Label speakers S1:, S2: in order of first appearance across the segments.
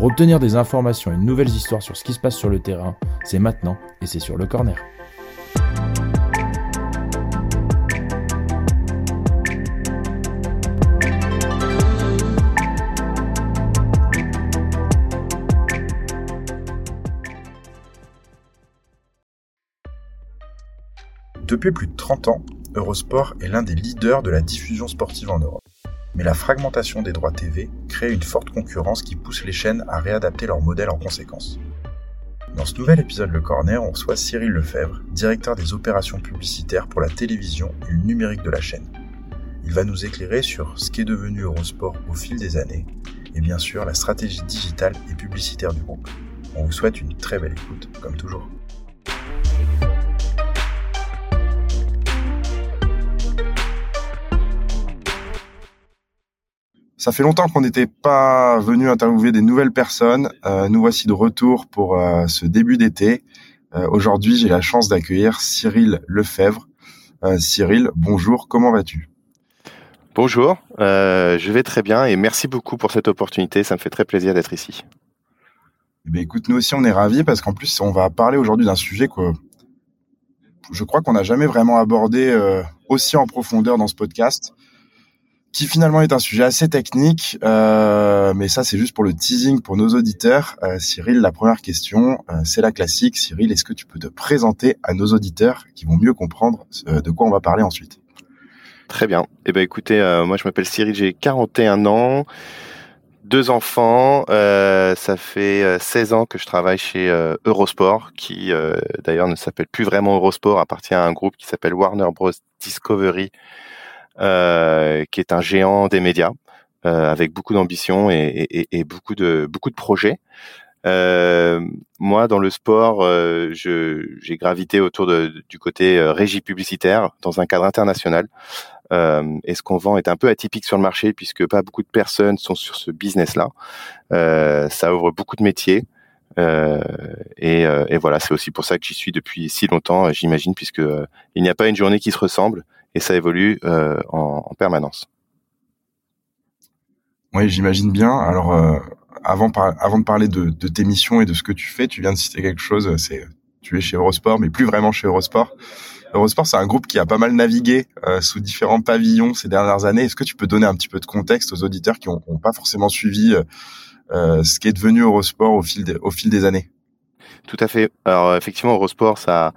S1: Pour obtenir des informations et de nouvelles histoires sur ce qui se passe sur le terrain, c'est maintenant et c'est sur le corner.
S2: Depuis plus de 30 ans, Eurosport est l'un des leaders de la diffusion sportive en Europe mais la fragmentation des droits TV crée une forte concurrence qui pousse les chaînes à réadapter leur modèle en conséquence. Dans ce nouvel épisode Le Corner, on reçoit Cyril Lefebvre, directeur des opérations publicitaires pour la télévision et le numérique de la chaîne. Il va nous éclairer sur ce qu'est devenu Eurosport au fil des années et bien sûr la stratégie digitale et publicitaire du groupe. On vous souhaite une très belle écoute, comme toujours. Ça fait longtemps qu'on n'était pas venu interviewer des nouvelles personnes. Euh, nous voici de retour pour euh, ce début d'été. Euh, aujourd'hui, j'ai la chance d'accueillir Cyril Lefebvre. Cyril, bonjour, comment vas-tu?
S3: Bonjour, je vais très bien et merci beaucoup pour cette opportunité. Ça me fait très plaisir d'être ici.
S2: Eh bien, écoute, nous aussi, on est ravis parce qu'en plus, on va parler aujourd'hui d'un sujet que je crois qu'on n'a jamais vraiment abordé aussi en profondeur dans ce podcast qui finalement est un sujet assez technique, euh, mais ça c'est juste pour le teasing pour nos auditeurs. Euh, Cyril, la première question, euh, c'est la classique. Cyril, est-ce que tu peux te présenter à nos auditeurs qui vont mieux comprendre de quoi on va parler ensuite?
S3: Très bien. Eh ben écoutez, moi je m'appelle Cyril, j'ai 41 ans, deux enfants. ça fait 16 ans que je travaille chez Eurosport, qui d'ailleurs ne s'appelle plus vraiment Eurosport, appartient à un groupe qui s'appelle Warner Bros Discovery qui est un géant des médias euh, avec beaucoup d'ambition et, et, et, beaucoup de beaucoup de projets. Euh, moi, dans le sport, euh, j'ai gravité autour de, du côté euh, régie publicitaire dans un cadre international. Euh, et ce qu'on vend est un peu atypique sur le marché puisque pas beaucoup de personnes sont sur ce business-là. ça ouvre beaucoup de métiers. Et, et, voilà, c'est aussi pour ça que j'y suis depuis si longtemps, j'imagine, puisque il n'y a pas une journée qui se ressemble et ça évolue euh, en, en, permanence.
S2: Oui, j'imagine bien. Alors, euh, avant, avant de parler de, de, tes missions et de ce que tu fais, tu viens de citer quelque chose. C'est tu es chez Eurosport, mais plus vraiment chez Eurosport. Eurosport, c'est un groupe qui a pas mal navigué euh, sous différents pavillons ces dernières années. Est-ce que tu peux donner un petit peu de contexte aux auditeurs qui n'ont pas forcément suivi euh, euh, ce qui est devenu Eurosport au fil, au fil des années?
S3: Tout à fait. Alors effectivement, Eurosport, ça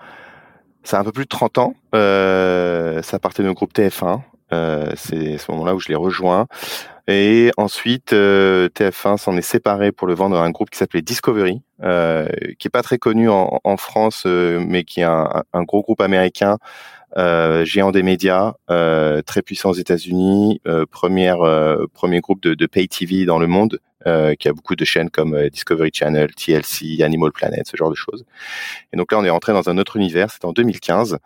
S3: ça a un peu plus de 30 ans. Euh, ça appartenait au groupe TF1. Euh, c'est ce moment-là où je l'ai rejoint. Et ensuite, euh, TF1 s'en est séparé pour le vendre à un groupe qui s'appelait Discovery, euh, qui est pas très connu en, en France, euh, mais qui est un, un, gros groupe américain, euh, géant des médias, très puissant aux États-Unis, première premier groupe de, de pay TV dans le monde, euh, qui a beaucoup de chaînes comme euh, Discovery Channel, TLC, Animal Planet, ce genre de choses. Et donc là, on est rentré dans un autre univers, c'est en 2015.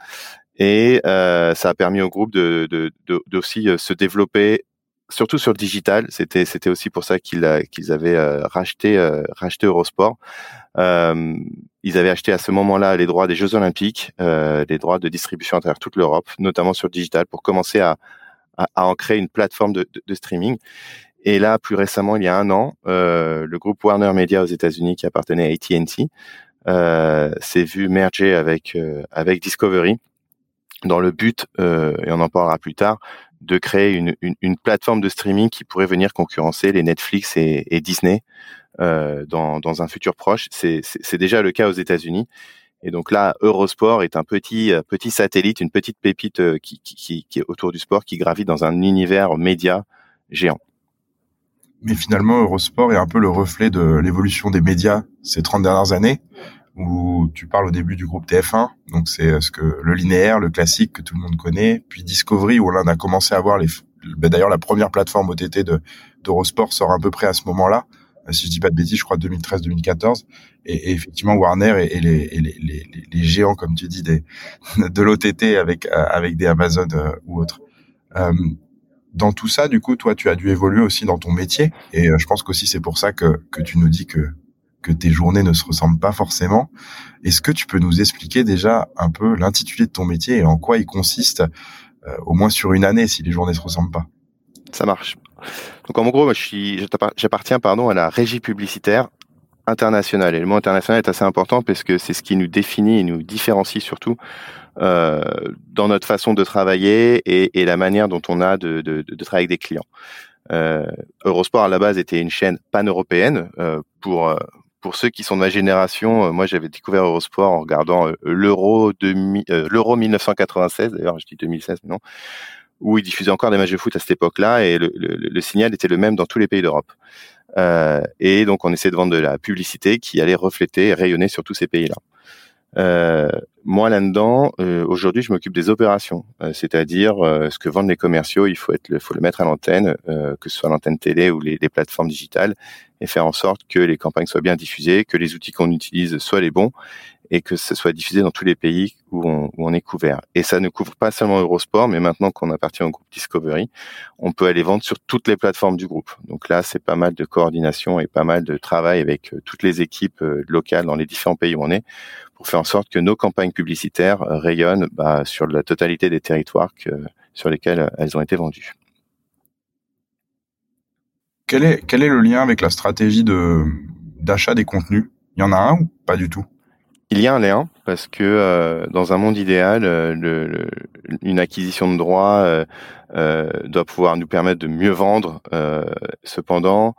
S3: Et euh, ça a permis au groupe de, de, de, aussi se développer, surtout sur le digital. C'était c'était aussi pour ça qu'ils qu'ils avaient racheté racheté Eurosport. Euh, ils avaient acheté à ce moment-là les droits des Jeux Olympiques, euh, les droits de distribution à travers toute l'Europe, notamment sur le digital, pour commencer à, à, à en créer une plateforme de, de, de streaming. Et là, plus récemment, il y a un an, euh, le groupe Warner Media aux États-Unis, qui appartenait à AT&T, euh, s'est vu merger avec euh, avec Discovery dans le but, euh, et on en parlera plus tard, de créer une, une, une, plateforme de streaming qui pourrait venir concurrencer les Netflix et, Disney euh, dans, dans un futur proche. C'est déjà le cas aux États-Unis. Et donc là, Eurosport est un petit petit satellite, une petite pépite qui, qui, qui, est autour du sport, qui gravite dans un univers média géant
S2: mais finalement Eurosport est un peu le reflet de l'évolution des médias ces 30 dernières années où tu parles au début du groupe TF1 donc c'est euh, ce que le linéaire le classique que tout le monde connaît puis Discovery où là on a commencé à voir les ben d'ailleurs la première plateforme OTT de d'Eurosport sort à peu près à ce moment-là si je dis pas de bêtises, je crois 2013-2014. Et, effectivement, Warner et, les, géants, comme tu dis, de l'OTT avec avec des Amazon ou autres. Dans tout ça, du coup, toi, tu as dû évoluer aussi dans ton métier. Et je pense qu'aussi c'est pour ça que que tu nous dis que que tes journées ne se ressemblent pas forcément. Est-ce que tu peux nous expliquer déjà un peu l'intitulé de ton métier et en quoi il consiste, euh, au moins sur une année, si les journées se ressemblent pas?
S3: Ça marche. Donc en gros, j'appartiens pardon à la régie publicitaire internationale. Et le mot international est assez important parce que c'est ce qui nous définit et nous différencie surtout euh, dans notre façon de travailler et, la manière dont on a de, travailler avec des clients. Euh, Eurosport à la base était une chaîne pan-européenne pour pour ceux qui sont de ma génération, euh, moi j'avais découvert Eurosport en regardant euh, l'Euro euh, l'Euro 1996, d'ailleurs je dis 2016 non, où ils diffusaient encore des matchs de foot à cette époque-là et le, le, signal était le même dans tous les pays d'Europe. Euh, et donc on essayait de vendre de la publicité qui allait refléter et rayonner sur tous ces pays-là. Euh, moi là-dedans, euh, aujourd'hui, je m'occupe des opérations, euh, c'est-à-dire ce que vendent les commerciaux, il faut le mettre à l'antenne, que ce soit l'antenne télé ou les, les, plateformes digitales, et faire en sorte que les campagnes soient bien diffusées, que les outils qu'on utilise soient les bons, et que ce soit diffusé dans tous les pays où on, où on, est couvert. Et ça ne couvre pas seulement Eurosport, mais maintenant qu'on appartient au groupe Discovery, on peut aller vendre sur toutes les plateformes du groupe. Donc là, c'est pas mal de coordination et pas mal de travail avec toutes les équipes locales dans les différents pays où on est pour faire en sorte que nos campagnes publicitaires euh, rayonnent bah, sur la totalité des territoires sur lesquels euh, elles ont été vendues.
S2: Quel est, quel est le lien avec la stratégie de, d'achat des contenus? Il y en a un ou pas du tout?
S3: Il y a un lien parce que euh, dans un monde idéal, le, une acquisition de droits euh, doit pouvoir nous permettre de mieux vendre. cependant,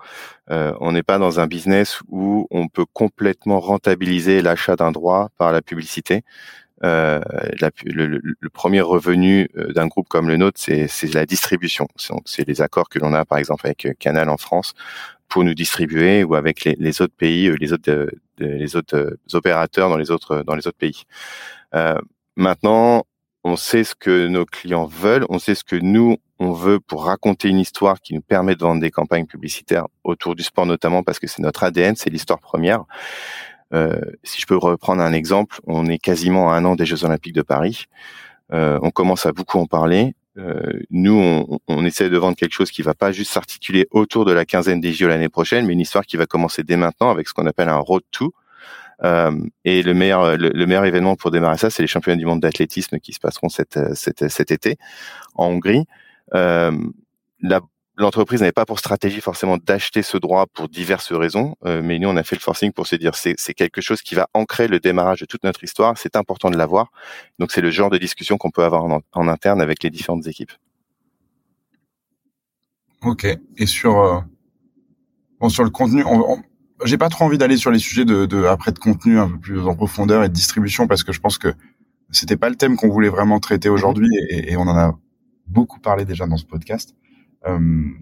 S3: euh, on n'est pas dans un business où on peut complètement rentabiliser l'achat d'un droit par la publicité. Euh, le, premier revenu euh, d'un groupe comme le nôtre, c'est la distribution. C'est les accords que l'on a, par exemple, avec Canal en France pour nous distribuer ou avec les, autres pays, les autres, les autres opérateurs dans les autres dans les autres pays. maintenant, on sait ce que nos clients veulent, on sait ce que nous on veut pour raconter une histoire qui nous permet de vendre des campagnes publicitaires autour du sport notamment parce que c'est notre ADN, c'est l'histoire première. Euh, si je peux reprendre un exemple, on est quasiment à un an des Jeux Olympiques de Paris. Euh, on commence à beaucoup en parler. Euh, nous, on, on, essaie de vendre quelque chose qui va pas juste s'articuler autour de la quinzaine des JO l'année prochaine, mais une histoire qui va commencer dès maintenant avec ce qu'on appelle un road to. Euh, et le meilleur, le, meilleur événement pour démarrer ça, c'est les championnats du monde d'athlétisme qui se passeront cet, cet, cet été en Hongrie. Euh, l'entreprise n'avait pas pour stratégie forcément d'acheter ce droit pour diverses raisons, euh, mais nous on a fait le forcing pour se dire c'est quelque chose qui va ancrer le démarrage de toute notre histoire, c'est important de l'avoir. Donc c'est le genre de discussion qu'on peut avoir en, interne avec les différentes équipes.
S2: Ok. Et sur euh, bon sur le contenu, on, j'ai pas trop envie d'aller sur les sujets de, de après de contenu un peu plus en profondeur et de distribution parce que je pense que c'était pas le thème qu'on voulait vraiment traiter aujourd'hui et, on en a beaucoup parlé déjà dans ce podcast. Euh,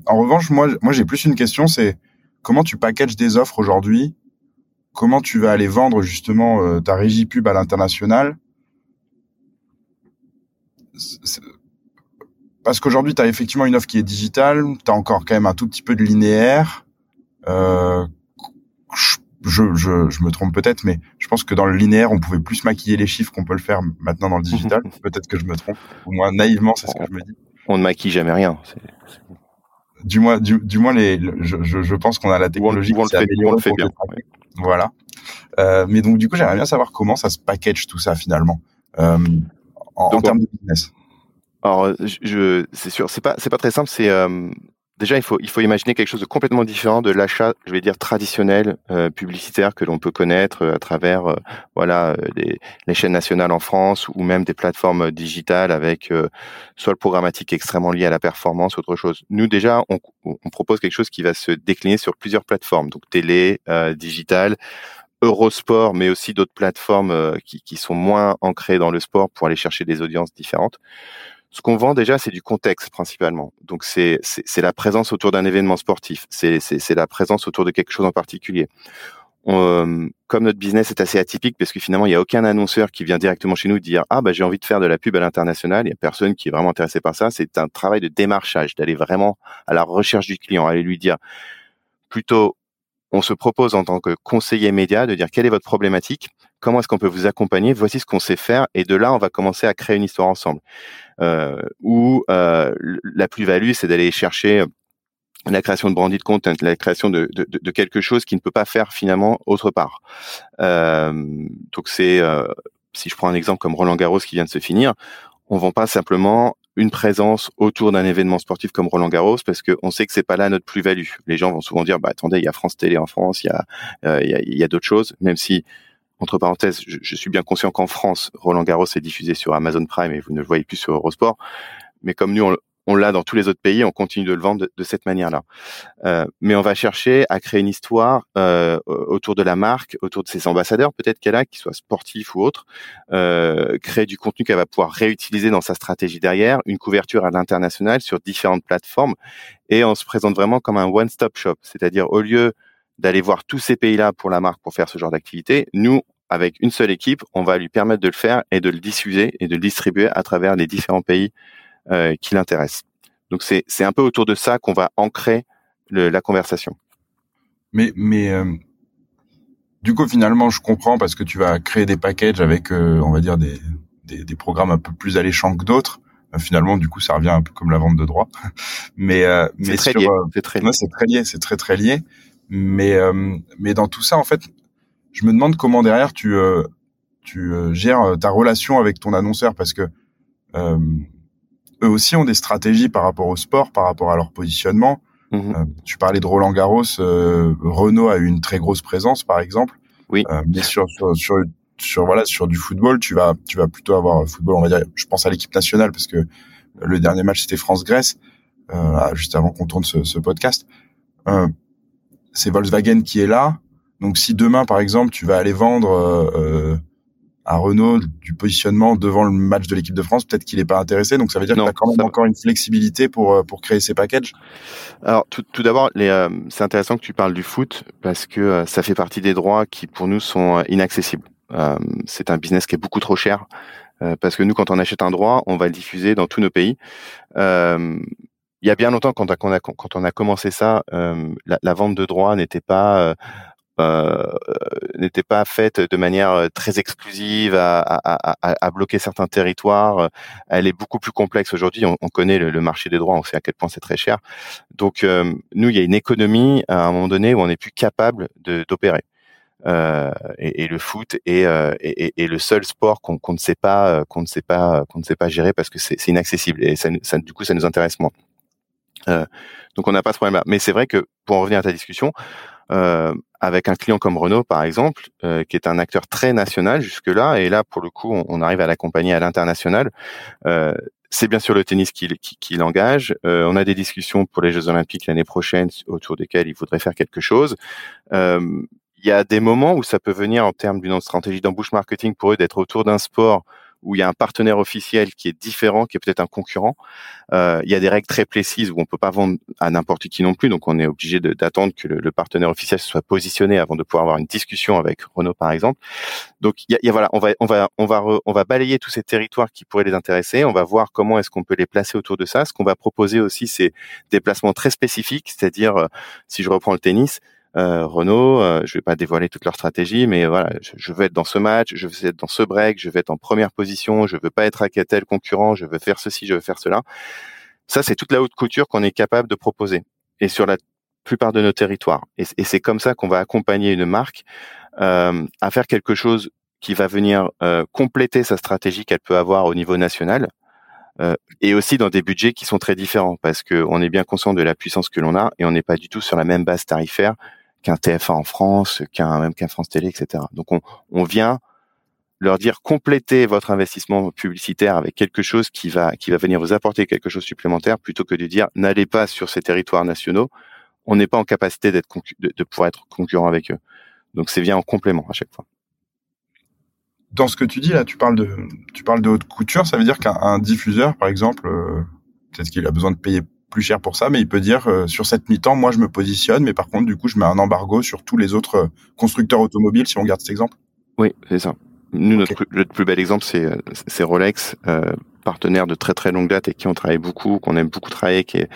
S2: en revanche, moi, moi j'ai plus une question, c'est comment tu packages des offres aujourd'hui? Comment tu vas aller vendre justement euh, ta régie pub à l'international? Parce qu'aujourd'hui, tu as effectivement une offre qui est digitale, tu as encore quand même un tout petit peu de linéaire. Euh, je, je, je, me trompe peut-être, mais je pense que dans le linéaire, on pouvait plus maquiller les chiffres qu'on peut le faire maintenant dans le digital. peut-être que je me trompe. Ou moins naïvement, c'est ce que je me dis.
S3: On ne maquille jamais rien.
S2: Du moins, du, du, moins, les, je, je, je pense qu'on a la technologie qui s'est améliorée.
S3: fait bien.
S2: Voilà. Euh, mais donc, du coup, j'aimerais bien savoir comment ça se package tout ça finalement euh, en, en termes de business.
S3: Alors, je, c'est sûr, c'est pas, c'est pas très simple. C'est euh, Déjà, il faut, imaginer quelque chose de complètement différent de l'achat, je vais dire traditionnel euh, publicitaire que l'on peut connaître euh, à travers, euh, voilà, les, les, chaînes nationales en France ou même des plateformes digitales avec soit le programmatique extrêmement lié à la performance, autre chose. Nous déjà, on, propose quelque chose qui va se décliner sur plusieurs plateformes, donc télé, digital, Eurosport, mais aussi d'autres plateformes qui sont moins ancrées dans le sport pour aller chercher des audiences différentes. Ce qu'on vend déjà, c'est du contexte principalement. Donc c'est la présence autour d'un événement sportif. C'est la présence autour de quelque chose en particulier. Euh, comme notre business est assez atypique parce que finalement il n'y a aucun annonceur qui vient directement chez nous dire ah bah j'ai envie de faire de la pub à l'international. Il y a personne qui est vraiment intéressé par ça. C'est un travail de démarchage, d'aller vraiment à la recherche du client, aller lui dire plutôt on se propose en tant que conseiller média de dire quelle est votre problématique, comment est-ce qu'on peut vous accompagner, voici ce qu'on sait faire, et de là, on va commencer à créer une histoire ensemble. Euh, où euh, la plus-value, c'est d'aller chercher la création de branded content, la création de, de, de, quelque chose qui ne peut pas faire finalement autre part. Euh, donc c'est, euh, si je prends un exemple comme Roland Garros qui vient de se finir, on vend pas simplement une présence autour d'un événement sportif comme Roland Garros parce qu'on sait que c'est pas là notre plus-value. Les gens vont souvent dire bah attendez, il y a France Télé en France, il y a euh, a d'autres choses, même si entre parenthèses, je, je suis bien conscient qu'en France, Roland Garros est diffusé sur Amazon Prime et vous ne le voyez plus sur Eurosport. Mais comme nous, on, l'a dans tous les autres pays, on continue de le vendre de, cette manière-là. Euh, mais on va chercher à créer une histoire euh, autour de la marque, autour de ses ambassadeurs, peut-être qu'elle a, qu'ils soient sportifs ou autres, euh, créer du contenu qu'elle va pouvoir réutiliser dans sa stratégie derrière, une couverture à l'international sur différentes plateformes, et on se présente vraiment comme un one-stop shop, c'est-à-dire au lieu d'aller voir tous ces pays-là pour la marque pour faire ce genre d'activité, nous, avec une seule équipe, on va lui permettre de le faire et de le diffuser et de le distribuer à travers les différents pays euh, qui l'intéresse. Donc c'est c'est un peu autour de ça qu'on va ancrer le, la conversation.
S2: Mais mais euh, du coup finalement je comprends parce que tu vas créer des packages avec euh, on va dire des, des, des programmes un peu plus alléchants que d'autres. finalement du coup ça revient un peu comme la vente de droits. mais mais
S3: c'est très, lié. c'est très lié.
S2: c'est très lié, c'est très très lié. Mais mais dans tout ça en fait, je me demande comment derrière tu tu gères ta relation avec ton annonceur parce que eux aussi ont des stratégies par rapport au sport, par rapport à leur positionnement. Mhm. Euh, tu parlais de Roland Garros, euh, Renault a eu une très grosse présence, par exemple.
S3: Oui.
S2: Euh, mais sur, sur, sur, sur, voilà sur du football, tu vas tu vas plutôt avoir football, on va dire. Je pense à l'équipe nationale parce que le dernier match c'était France-Grèce, euh, juste avant qu'on tourne ce, ce podcast. Euh, c'est Volkswagen qui est là. Donc si demain, par exemple, tu vas aller vendre euh, à Renault du positionnement devant le match de l'équipe de France, peut-être qu'il n'est pas intéressé. Donc ça veut dire qu'il a quand même encore une flexibilité pour euh, pour créer ses packages.
S3: Alors tout, tout d'abord, euh, c'est intéressant que tu parles du foot parce que euh, ça fait partie des droits qui pour nous sont inaccessibles. c'est un business qui est beaucoup trop cher parce que nous, quand on achète un droit, on va le diffuser dans tous nos pays. Il y a bien longtemps, quand, on a, commencé ça, la, la, vente de droits n'était pas euh, n'était pas faite de manière euh, très exclusive à, bloquer certains territoires. Elle est beaucoup plus complexe aujourd'hui. On, on, connaît le, marché des droits, on sait à quel point c'est très cher. Donc euh, nous, il y a une économie à un moment donné où on n'est plus capable d'opérer. Euh, et, le foot est, euh, le seul sport qu'on ne sait pas qu'on ne sait pas qu'on ne sait pas gérer parce que c'est inaccessible et du coup ça nous intéresse moins. Donc on n'a pas ce problème-là. Mais c'est vrai que pour en revenir à ta discussion, euh, avec un client comme Renault, par exemple, euh, qui est un acteur très national jusque-là, et là, pour le coup, on, arrive à l'accompagner à l'international. Euh, c'est bien sûr le tennis qui, qui, qui l'engage. Euh, on a des discussions pour les Jeux Olympiques l'année prochaine autour desquelles il faudrait faire quelque chose. Euh, il y a des moments où ça peut venir en termes d'une stratégie d'embouche marketing pour eux d'être autour d'un sport où il y a un partenaire officiel qui est différent, qui est peut-être un concurrent. Euh, il y a des règles très précises où on peut pas vendre à n'importe qui non plus, donc on est obligé d'attendre que le, partenaire officiel soit positionné avant de pouvoir avoir une discussion avec Renault par exemple. Donc il y a, voilà, on va on va on va on va balayer tous ces territoires qui pourraient les intéresser. On va voir comment est-ce qu'on peut les placer autour de ça. Ce qu'on va proposer aussi, c'est des placements très spécifiques, c'est-à-dire euh, si je reprends le tennis Renault, euh, je vais pas dévoiler toute leur stratégie, mais voilà, je, veux être dans ce match, je veux être dans ce break, je veux être en première position, je veux pas être à tel concurrent, je veux faire ceci, je veux faire cela. Ça, c'est toute la haute couture qu'on est capable de proposer, et sur la plupart de nos territoires. Et, c'est comme ça qu'on va accompagner une marque euh, à faire quelque chose qui va venir euh, compléter sa stratégie qu'elle peut avoir au niveau national. Euh, et aussi dans des budgets qui sont très différents parce qu'on est bien conscient de la puissance que l'on a et on n'est pas du tout sur la même base tarifaire qu'un TF1 en France, qu'un même qu'un France Télé, etc. Donc on, on vient leur dire complétez votre investissement publicitaire avec quelque chose qui va qui va venir vous apporter quelque chose supplémentaire plutôt que de dire n'allez pas sur ces territoires nationaux. On n'est pas en capacité d'être de, de, pouvoir être concurrent avec eux. Donc c'est bien en complément à chaque fois.
S2: Dans ce que tu dis là, tu parles de tu parles de haute couture, ça veut dire qu'un diffuseur, par exemple, euh, peut-être qu'il a besoin de payer plus cher pour ça, mais il peut dire euh, sur cette mi-temps, moi je me positionne, mais par contre du coup je mets un embargo sur tous les autres euh, constructeurs automobiles si on garde cet exemple.
S3: Oui, c'est ça. Nous, notre plus bel exemple, c'est c'est Rolex, euh, partenaire de très très longue date et qui on travaille beaucoup, qu'on aime beaucoup travailler, qui est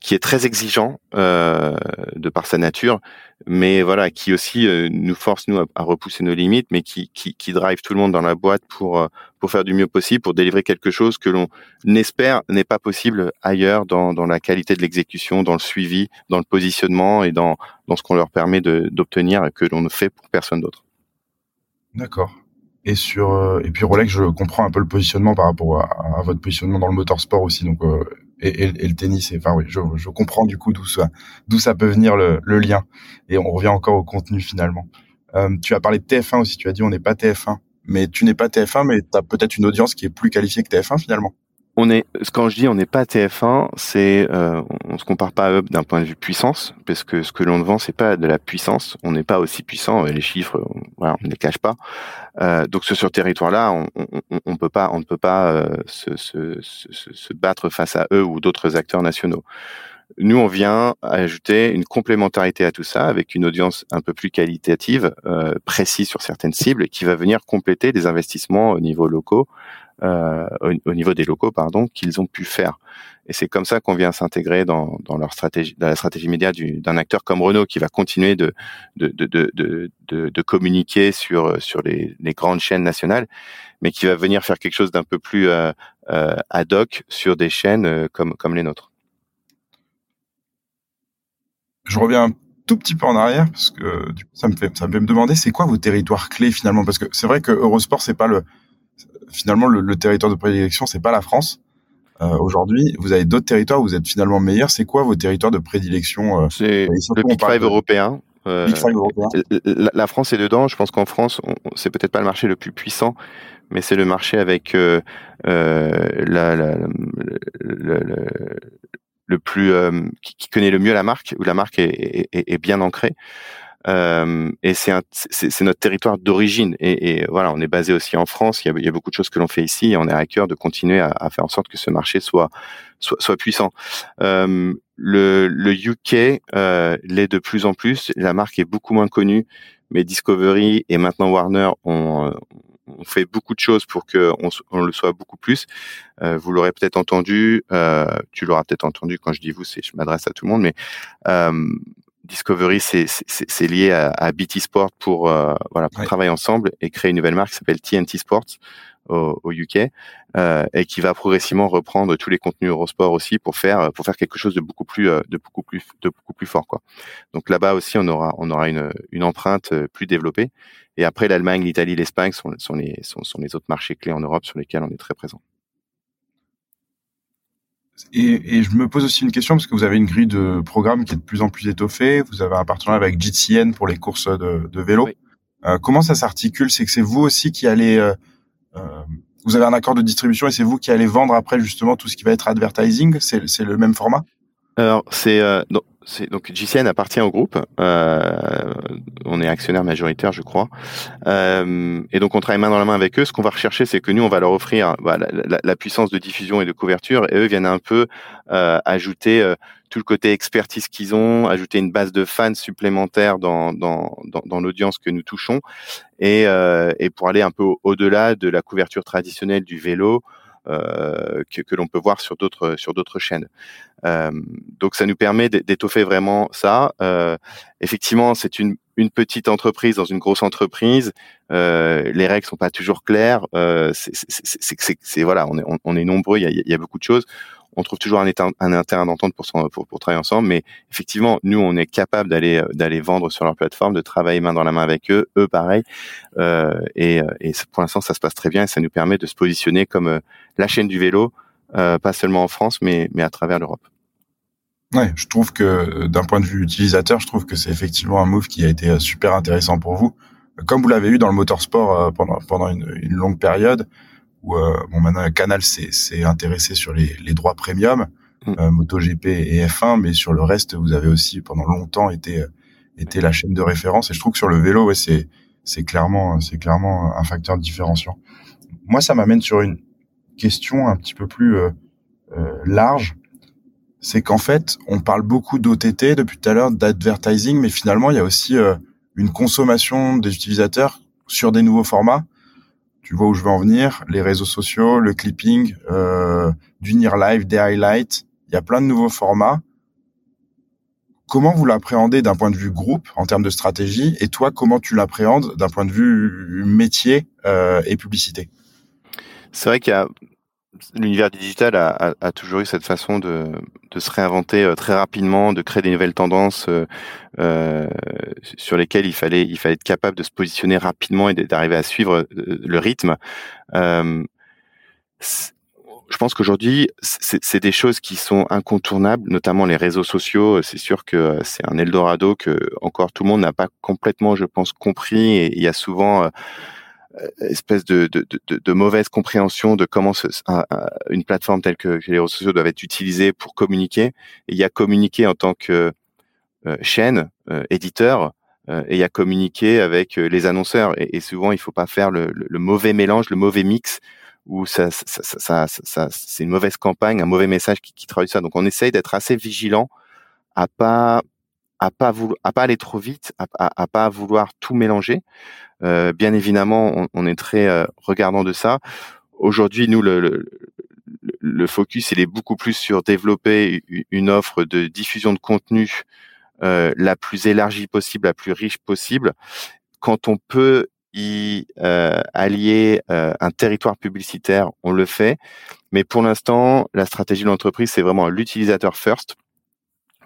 S3: qui est très exigeant euh, de par sa nature, mais voilà, qui aussi euh, nous force nous à, repousser nos limites, mais qui, qui, qui drive tout le monde dans la boîte pour euh, pour faire du mieux possible, pour délivrer quelque chose que l'on espère n'est pas possible ailleurs dans, dans la qualité de l'exécution, dans le suivi, dans le positionnement et dans dans ce qu'on leur permet d'obtenir et que l'on ne fait pour personne d'autre.
S2: D'accord. Et sur euh, et puis Rolex, je comprends un peu le positionnement par rapport à, à votre positionnement dans le motorsport aussi. Donc euh, et, et, le tennis. enfin oui, je, je comprends du coup d'où ça d'où ça peut venir le, le, lien. Et on revient encore au contenu finalement. Euh, tu as parlé de TF1 aussi. Tu as dit on n'est pas TF1, mais tu n'es pas TF1, mais tu as peut-être une audience qui est plus qualifiée que TF1 finalement
S3: on quand je dis on n'est pas TF1, c'est euh, on se compare pas à eux d'un point de vue puissance, parce que ce que l'on vend c'est pas de la puissance, on n'est pas aussi puissant, les chiffres, voilà, on ne les cache pas. Euh, donc sur ce territoire-là, on, on, on, on ne peut pas euh, se, battre face à eux ou d'autres acteurs nationaux. Nous, on vient ajouter une complémentarité à tout ça avec une audience un peu plus qualitative, euh, précise sur certaines cibles, qui va venir compléter des investissements au niveau locaux euh, au, niveau des locaux, pardon, qu'ils ont pu faire. Et c'est comme ça qu'on vient s'intégrer dans, dans leur stratégie, dans la stratégie média d'un acteur comme Renault qui va continuer de de, de, de, de, communiquer sur sur les, les, grandes chaînes nationales, mais qui va venir faire quelque chose d'un peu plus euh, euh, ad hoc sur des chaînes euh, comme comme les nôtres.
S2: Je reviens tout petit peu en arrière parce que ça me fait ça me fait me demander c'est quoi vos territoires clés finalement? Parce que c'est vrai que Eurosport c'est pas le finalement le, territoire de prédilection c'est pas la France. Euh, Aujourd'hui, vous avez d'autres territoires où vous êtes finalement meilleurs. C'est quoi vos territoires de prédilection
S3: euh, C'est le Big Five européen. Euh, Big Five européen. La, France est dedans. Je pense qu'en France, c'est peut-être pas le marché le plus puissant, mais c'est le marché avec la, la, le, plus qui, qui, connaît le mieux la marque, où la marque est, est, est bien ancrée. Euh, et c'est notre territoire d'origine. Et, et, voilà, on est basé aussi en France. Il y a, il y a beaucoup de choses que l'on fait ici, et on est à cœur de continuer à, à, faire en sorte que ce marché soit soit, soit puissant. Euh, le, le UK euh, l'est de plus en plus. La marque est beaucoup moins connue, mais Discovery et maintenant Warner ont on fait beaucoup de choses pour que on, on le soit beaucoup plus. Euh, vous l'aurez peut-être entendu, euh, tu l'auras peut-être entendu quand je dis vous, c'est je m'adresse à tout le monde, mais euh, Discovery, c'est lié à, à, BT Sport pour euh, voilà pour travailler ensemble et créer une nouvelle marque qui s'appelle TNT Sports au, au UK euh, et qui va progressivement reprendre tous les contenus Eurosport aussi pour faire pour faire quelque chose de beaucoup plus euh, de beaucoup plus de beaucoup plus fort quoi. Donc là-bas aussi on aura on aura une, une empreinte plus développée et après l'Allemagne, l'Italie, l'Espagne sont, sont les sont, sont les autres marchés clés en Europe sur lesquels on est très présent.
S2: Et, et, je me pose aussi une question parce que vous avez une grille de programme qui est de plus en plus étoffée. Vous avez un partenariat avec GTN pour les courses de, de vélo. Euh, comment ça s'articule? C'est que c'est vous aussi qui allez, euh, euh, vous avez un accord de distribution et c'est vous qui allez vendre après justement tout ce qui va être advertising. C'est le même format?
S3: Alors c'est euh, donc JCN appartient au groupe. Euh, on est actionnaire majoritaire, je crois. Euh, et donc on travaille main dans la main avec eux. Ce qu'on va rechercher, c'est que nous, on va leur offrir bah, la, puissance de diffusion et de couverture, et eux viennent un peu euh, ajouter euh, tout le côté expertise qu'ils ont, ajouter une base de fans supplémentaire dans dans, dans, dans l'audience que nous touchons, et, euh, et pour aller un peu au-delà de la couverture traditionnelle du vélo. Euh, que, que l'on peut voir sur d'autres sur d'autres chaînes. Euh, donc ça nous permet d'étoffer vraiment ça. Euh, effectivement, c'est une une petite entreprise dans une grosse entreprise, euh, les règles sont pas toujours claires. Euh, c'est voilà, on est on, est nombreux, il y a, il y a beaucoup de choses on trouve toujours un, un intérêt d'entente pour, pour, pour, travailler ensemble. Mais effectivement, nous, on est capable d'aller euh, d'aller vendre sur leur plateforme, de travailler main dans la main avec eux, eux pareil. Euh, et, euh, et, pour l'instant, ça se passe très bien et ça nous permet de se positionner comme euh, la chaîne du vélo, euh, pas seulement en France, mais, mais à travers l'Europe.
S2: Ouais, je trouve que d'un point de vue utilisateur, je trouve que c'est effectivement un move qui a été super intéressant pour vous. Comme vous l'avez eu dans le motorsport pendant pendant une, une longue période, où euh, bon maintenant Canal s'est intéressé sur les, les droits premium, mm. euh, MotoGP et F1, mais sur le reste vous avez aussi pendant longtemps été euh, été la chaîne de référence. Et je trouve que sur le vélo, ouais, c'est c'est clairement c'est clairement un facteur différenciant. Moi, ça m'amène sur une question un petit peu plus euh, euh large. C'est qu'en fait, on parle beaucoup d'OTT depuis tout à l'heure, d'advertising, mais finalement, il y a aussi une consommation des utilisateurs sur des nouveaux formats tu vois où je veux en venir, les réseaux sociaux, le clipping, euh, du near live, des highlights, il y a plein de nouveaux formats. Comment vous l'appréhendez d'un point de vue groupe en termes de stratégie et toi comment tu l'appréhendes d'un point de vue métier et publicité?
S3: C'est vrai qu'il y a l'univers digital a, a, toujours eu cette façon de, de se réinventer euh, très rapidement, de créer des nouvelles tendances euh, euh, sur lesquelles il fallait, il fallait être capable de se positionner rapidement et d'arriver à suivre euh, le rythme. Euh, je pense qu'aujourd'hui, c'est des choses qui sont incontournables, notamment les réseaux sociaux. C'est sûr que c'est un Eldorado que encore tout le monde n'a pas complètement, je pense, compris. Et il y a souvent euh, espèce de, de, de, de, mauvaise compréhension de comment une plateforme telle que, les réseaux sociaux doivent être utilisés pour communiquer. Il y a communiquer en tant que euh, chaîne, euh, éditeur, et il y a communiquer avec les annonceurs. Et, et, souvent, il faut pas faire le, le, mauvais mélange, le mauvais mix, où ça, ça, ça, ça c'est une mauvaise campagne, un mauvais message qui, qui traduit ça. Donc, on essaye d'être assez vigilant à pas à pas vouloir, à pas aller trop vite, à, à, à pas vouloir tout mélanger. Euh, bien évidemment, on, on, est très euh, regardant de ça. Aujourd'hui, nous, le, le, le, focus, il est beaucoup plus sur développer une offre de diffusion de contenu euh, la plus élargie possible, la plus riche possible. Quand on peut y euh, allier euh, un territoire publicitaire, on le fait. Mais pour l'instant, la stratégie de l'entreprise, c'est vraiment l'utilisateur first.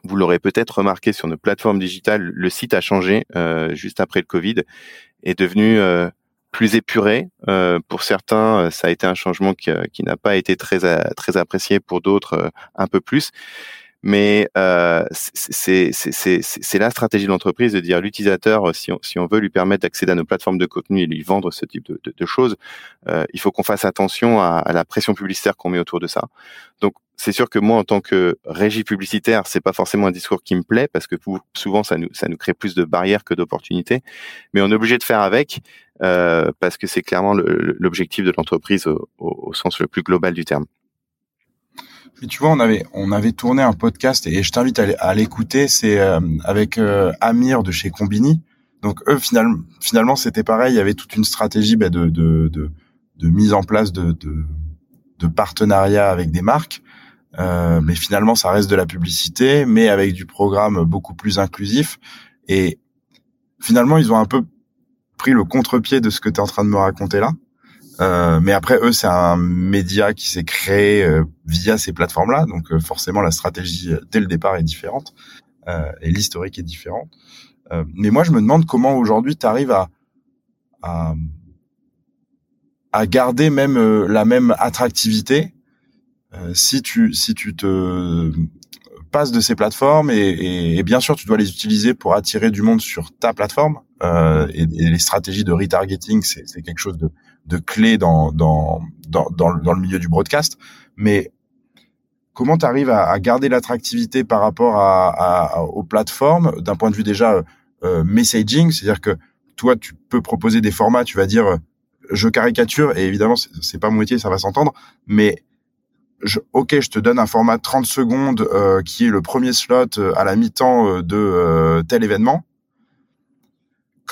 S3: Vous l'aurez peut-être remarqué sur nos plateformes digitales, le site a changé euh, juste après le Covid, est devenu euh, plus épuré. Euh, pour certains, ça a été un changement qui, qui n'a pas été très très apprécié, pour d'autres un peu plus. Mais euh, c'est la stratégie de l'entreprise de dire l'utilisateur, si on, si on veut lui permettre d'accéder à nos plateformes de contenu et lui vendre ce type de, choses, euh, il faut qu'on fasse attention à, la pression publicitaire qu'on met autour de ça. Donc c'est sûr que moi, en tant que régie publicitaire, c'est pas forcément un discours qui me plaît parce que souvent ça nous crée plus de barrières que d'opportunités. Mais on est obligé de faire avec euh, parce que c'est clairement l'objectif de l'entreprise au, sens le plus global du terme.
S2: Tu vois, on avait on avait tourné un podcast et je t'invite à, l'écouter. C'est euh, avec euh, Amir de chez Combini. Donc eux finalement finalement c'était pareil. Il y avait toute une stratégie bah, de, de, de de mise en place de, de de partenariat avec des marques euh, mais finalement, ça reste de la publicité, mais avec du programme beaucoup plus inclusif. Et finalement, ils ont un peu pris le contre-pied de ce que tu es en train de me raconter là. Euh, mais après, eux, c'est un média qui s'est créé euh, via ces plateformes-là, donc forcément, la stratégie dès le départ est différente et l'historique est différent. mais moi, je me demande comment aujourd'hui tu arrives à, à, à garder même la même attractivité euh, si tu si tu te passes de ces plateformes et, et, bien sûr tu dois les utiliser pour attirer du monde sur ta plateforme euh, et, et, les stratégies de retargeting c'est quelque chose de, de clé dans dans, dans dans le milieu du broadcast mais comment tu arrives à, à, garder l'attractivité par rapport à, à, aux plateformes d'un point de vue déjà euh, messaging c'est-à-dire que toi tu peux proposer des formats tu vas dire euh, je caricature et évidemment c'est pas mon métier ça va s'entendre mais je, ok, je te donne un format 30 secondes euh, qui est le premier slot euh, à la mi-temps euh, de tel événement.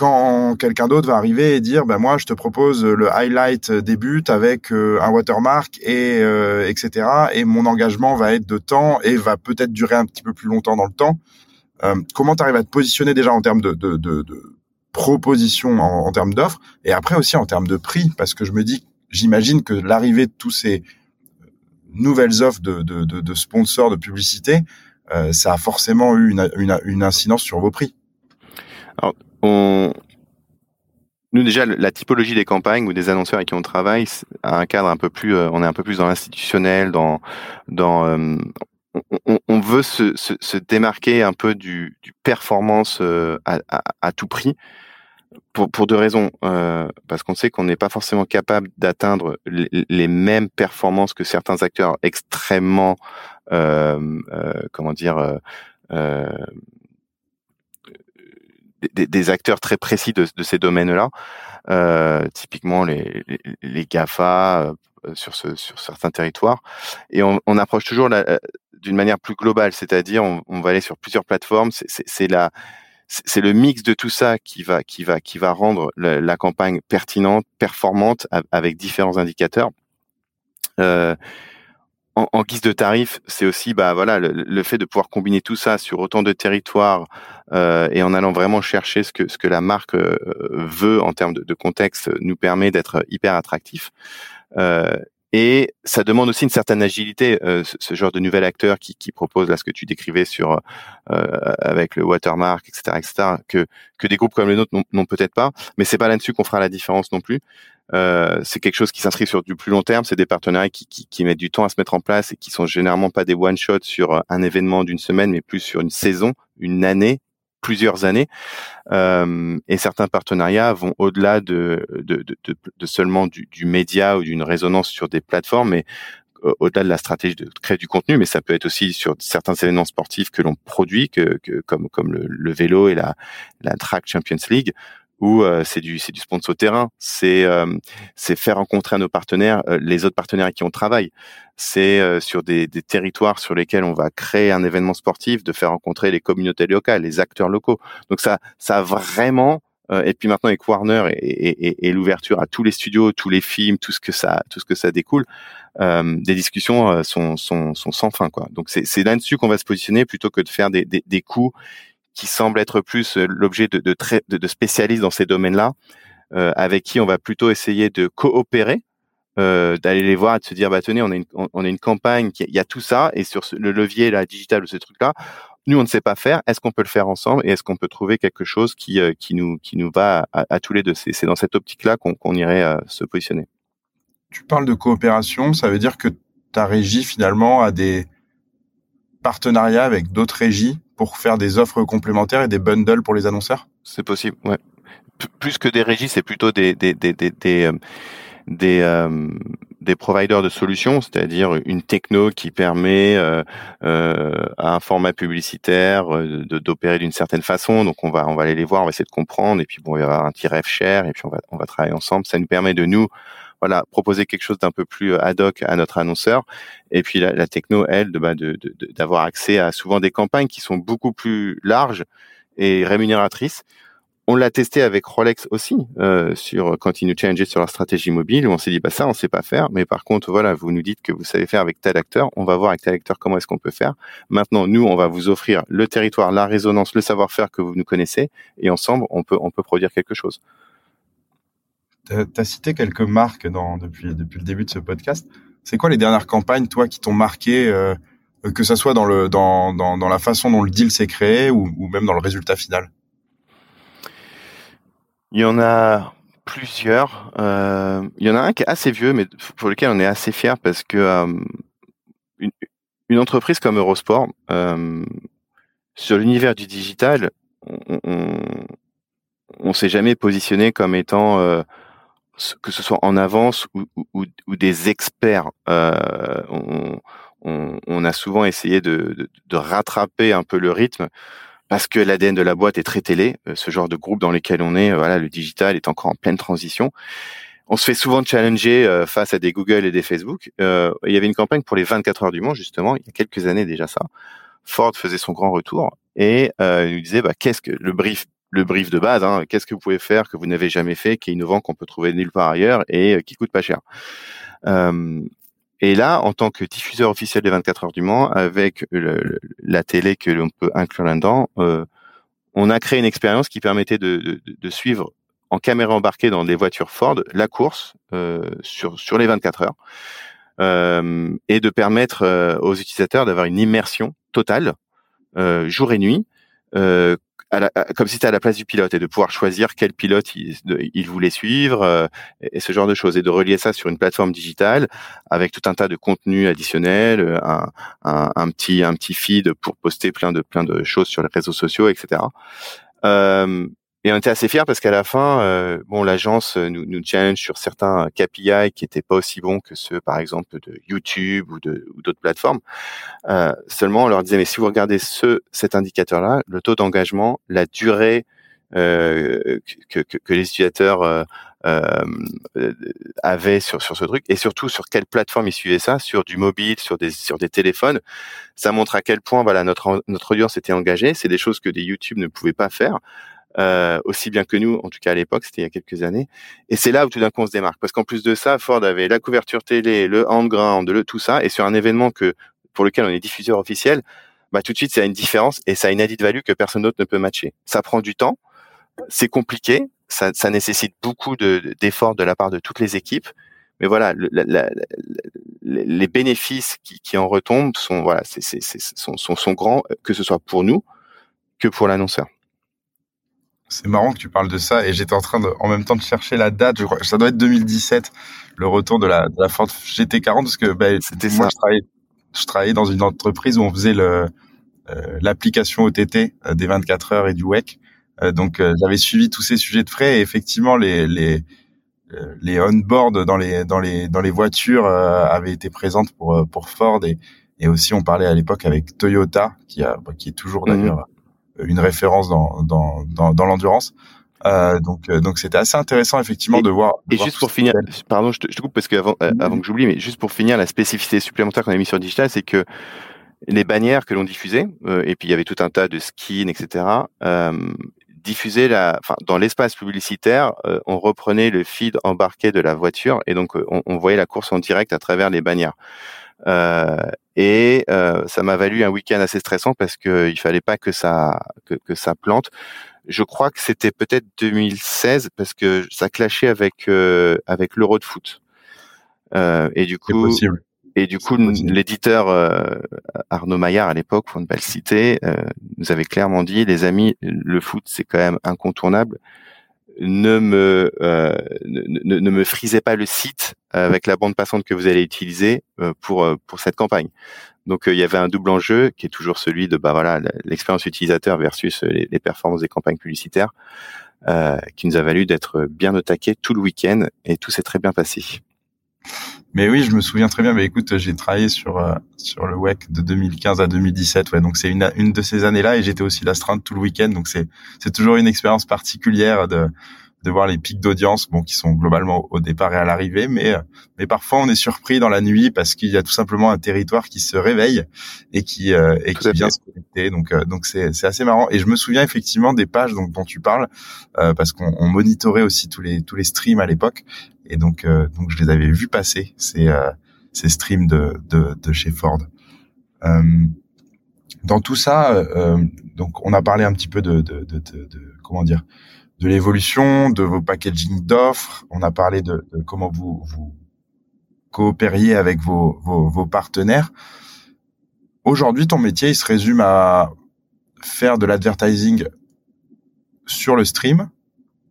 S2: Quand quelqu'un d'autre va arriver et dire, ben moi, je te propose le highlight début avec un watermark et etc. Et mon engagement va être de temps et va peut-être durer un petit peu plus longtemps dans le temps. comment tu arrives à te positionner déjà en termes de, de, de, de proposition, en, en termes d'offres, et après aussi en termes de prix, parce que je me dis, j'imagine que l'arrivée de tous ces nouvelles offres de, de, de, de sponsors, de publicité, euh, ça a forcément eu une, une, une, incidence sur vos prix.
S3: Alors, on... Nous déjà, la typologie des campagnes ou des annonceurs avec qui on travaille a un cadre un peu plus, euh, on est un peu plus dans l'institutionnel, dans, dans, euh, on, on, veut se, se, se, démarquer un peu du, du performance euh, à, à, à, tout prix pour, pour deux raisons. Euh, parce qu'on sait qu'on n'est pas forcément capable d'atteindre les, mêmes performances que certains acteurs extrêmement, euh, euh, comment dire, des, des, acteurs très précis de, de ces domaines-là. Euh, typiquement les, les, les GAFA sur, ce, sur certains territoires. Et on, on approche toujours d'une manière plus globale, c'est-à-dire on, on, va aller sur plusieurs plateformes. C'est la c'est le mix de tout ça qui va qui va qui va rendre la, campagne pertinente, performante avec différents indicateurs. Euh, en, guise de tarif, c'est aussi bah voilà le, fait de pouvoir combiner tout ça sur autant de territoires euh, et en allant vraiment chercher ce que ce que la marque euh, veut en termes de, contexte nous permet d'être hyper attractif. Euh, et ça demande aussi une certaine agilité, euh, ce, genre de nouvel acteur qui, qui, propose là ce que tu décrivais sur euh, avec le watermark, etc., etc., que que des groupes comme le nôtre n'ont peut-être pas. Mais c'est pas là-dessus qu'on fera la différence non plus. Euh, c'est quelque chose qui s'inscrit sur du plus long terme. C'est des partenariats qui, qui, qui, mettent du temps à se mettre en place et qui sont généralement pas des one shot sur un événement d'une semaine, mais plus sur une saison, une année, plusieurs années. Euh, et certains partenariats vont au-delà de, de, de, de, seulement du, du média ou d'une résonance sur des plateformes, mais euh, au-delà de la stratégie de créer du contenu, mais ça peut être aussi sur certains événements sportifs que l'on produit, que, que, comme comme le, le, vélo et la, la Track Champions League, où euh, c'est du c'est du sponsor terrain, c'est euh, c'est faire rencontrer à nos partenaires euh, les autres partenaires qui on travaille. C'est sur des, des, territoires sur lesquels on va créer un événement sportif, de faire rencontrer les communautés locales, les acteurs locaux. Donc ça ça vraiment et puis maintenant avec Warner et, et, et l'ouverture à tous les studios, tous les films, tout ce que ça tout ce que ça découle, des discussions sont, sont sont sans fin quoi. Donc c'est c'est là-dessus qu'on va se positionner plutôt que de faire des des, des coups qui semble être plus euh, l'objet de, spécialistes dans ces domaines-là, euh, avec qui on va plutôt essayer de coopérer, euh, d'aller les voir et de se dire bah tenez on a une on a une campagne il y a tout ça et sur le levier la digital ou ce truc là nous on ne sait pas faire. Est-ce qu'on peut le faire ensemble et est-ce qu'on peut trouver quelque chose qui qui nous qui nous va à, tous les deux? C'est dans cette optique là qu'on qu'on irait se positionner.
S2: Tu parles de coopération. Ça veut dire que ta régie finalement a des partenariats avec d'autres régies pour faire des offres complémentaires et des bundles pour les annonceurs?
S3: C'est possible, ouais. plus que des régies, c'est plutôt des des des des euh, euh, providers de solutions, c'est-à-dire une techno qui permet euh, à un format publicitaire d'opérer d'une certaine façon. Donc on va on va aller les voir, on va essayer de comprendre et puis bon il y avoir un petit ref share et puis on va on va travailler ensemble. Ça nous permet de nous voilà, proposer quelque chose d'un peu plus euh, ad hoc à notre annonceur. Et puis la, techno, elle, bah, de, d'avoir accès à souvent des campagnes qui sont beaucoup plus larges et rémunératrices. On l'a testé avec Rolex aussi euh, sur Continue Changer sur leur stratégie mobile où on s'est dit bah ça on sait pas faire. Mais par contre voilà vous nous dites que vous savez faire avec tel acteur. On va voir avec tel acteur comment est-ce qu'on peut faire. Maintenant nous on va vous offrir le territoire la résonance le savoir-faire que vous nous connaissez. Et ensemble on peut on peut produire quelque chose
S2: tu as cité quelques marques dans, depuis, depuis le début de ce podcast. C'est quoi les dernières campagnes, toi, qui t'ont marqué, euh, que ça soit dans, le, dans, dans, dans, la façon dont le deal s'est créé ou, ou, même dans le résultat final?
S3: Il y en a plusieurs. Euh, il y en a un qui est assez vieux, mais pour lequel on est assez fier parce que euh, une, une, entreprise comme Eurosport, euh, sur l'univers du digital, on, on, s'est jamais positionné comme étant euh, que ce soit en avance ou, des experts. Euh, on, a souvent essayé de, rattraper un peu le rythme parce que l'ADN de la boîte est très télé. Euh, ce genre de groupe dans lequel on est, euh, voilà, le digital est encore en pleine transition. On se fait souvent challenger face à des Google et des Facebook. Il y avait une campagne pour les 24 heures du Mans, justement, il y a quelques années déjà ça. Ford faisait son grand retour et il nous disait bah, qu'est-ce que le brief le brief de base. Hein, Qu'est-ce que vous pouvez faire que vous n'avez jamais fait, qui est innovant, qu'on peut trouver nulle part ailleurs et euh, qui coûte pas cher. Euh, et là, en tant que diffuseur officiel des 24 heures du Mans, avec la télé que l'on peut inclure là-dedans, euh, on a créé une expérience qui permettait de, suivre en caméra embarquée dans des voitures Ford la course euh, sur sur les 24 heures et de permettre aux utilisateurs d'avoir une immersion totale jour et nuit comme si c'était à la place du pilote et de pouvoir choisir quel pilote il, voulait suivre euh, et, ce genre de choses et de relier ça sur une plateforme digitale avec tout un tas de contenus additionnels, euh, un, petit un petit feed pour poster plein de plein de choses sur les réseaux sociaux, etc. et on était assez fiers parce qu'à la fin, euh, bon, l'agence nous, nous challenge sur certains KPI qui étaient pas aussi bons que ceux, par exemple, de YouTube ou de ou d'autres plateformes. Euh, seulement, on leur disait mais si vous regardez ce cet indicateur-là, le taux d'engagement, la durée euh, que, que, que, les utilisateurs euh, euh, avaient sur sur ce truc et surtout sur quelle plateforme ils suivaient ça, sur du mobile, sur des sur des téléphones, ça montre à quel point voilà notre notre audience était engagée. C'est des choses que des YouTube ne pouvaient pas faire. Euh, aussi bien que nous, en tout cas à l'époque, c'était il y a quelques années. Et c'est là où tout d'un coup on se démarque, parce qu'en plus de ça, Ford avait la couverture télé, le handground, le tout ça, et sur un événement que pour lequel on est diffuseur officiel, bah tout de suite, ça a une différence et ça a une added value que personne d'autre ne peut matcher. Ça prend du temps, c'est compliqué, ça, ça nécessite beaucoup d'efforts de, la part de toutes les équipes. Mais voilà, les bénéfices qui, qui, en retombent sont voilà, c'est, sont, sont, sont grands, que ce soit pour nous que pour l'annonceur.
S2: C'est marrant que tu parles de ça et j'étais en train de, en même temps de chercher la date. Je crois, ça doit être 2017, le retour de la, de la Ford GT40 parce que ben, c'était moi je travaillais, je travaillais dans une entreprise où on faisait le euh, l'application OTT euh, des 24 heures et du WEC. Euh, donc j'avais suivi tous ces sujets de frais et effectivement les les les on-board dans les dans les dans les voitures avaient été présentes pour pour Ford et et aussi on parlait à l'époque avec Toyota qui a qui est toujours mhm. d'ailleurs une référence dans dans dans, dans l'endurance. Euh, donc donc c'était assez intéressant effectivement de voir.
S3: Et juste pour finir, pardon, je te, je te coupe parce que avant, avant que j'oublie, mais juste pour finir, la spécificité supplémentaire qu'on a mis sur digital, c'est que les bannières que l'on diffusait, euh, et puis il y avait tout un tas de skins, etc. Euh, diffuser la, enfin, dans l'espace publicitaire, euh, on reprenait le feed embarqué de la voiture et donc on, on, voyait la course en direct à travers les bannières. Et ça m'a valu un week-end assez stressant parce que il fallait pas que ça que, que ça plante. Je crois que c'était peut-être 2016 parce que ça clashait avec avec l'Euro de foot. et du coup,
S2: possible.
S3: Et du coup, l'éditeur euh, Arnaud Maillard à l'époque, pour ne pas le citer, euh, nous avait clairement dit, les amis, le foot c'est quand même incontournable. Ne me euh, ne, ne, me frisez pas le site avec la bande passante que vous allez utiliser pour pour cette campagne. Donc il y avait un double enjeu qui est toujours celui de bah voilà l'expérience utilisateur versus les, les, performances des campagnes publicitaires, qui nous a valu d'être bien au taquet tout le week-end et tout s'est très bien passé.
S2: Mais oui, je me souviens très bien. Mais écoute, j'ai travaillé sur euh, sur le WEC de 2015 à 2017. Ouais, donc c'est une une de ces années-là et j'étais aussi l'astreinte tout le week-end. Donc c'est c'est toujours une expérience particulière de de voir les pics d'audience, bon, qui sont globalement au départ et à l'arrivée, mais mais parfois on est surpris dans la nuit parce qu'il y a tout simplement un territoire qui se réveille et qui euh, et qui vient se connecter. Donc euh, donc c'est c'est assez marrant. Et je me souviens effectivement des pages dont, dont tu parles euh, parce qu'on on monitorait aussi tous les tous les streams à l'époque et donc donc je les avais vus passer ces ces streams de de, de chez Ford. dans tout ça, donc on a parlé un petit peu de, de, de, de comment dire de l'évolution de vos packaging d'offres. On a parlé de, comment vous, vous coopériez avec vos, vos, partenaires. Aujourd'hui, ton métier, il se résume à faire de l'advertising sur le stream,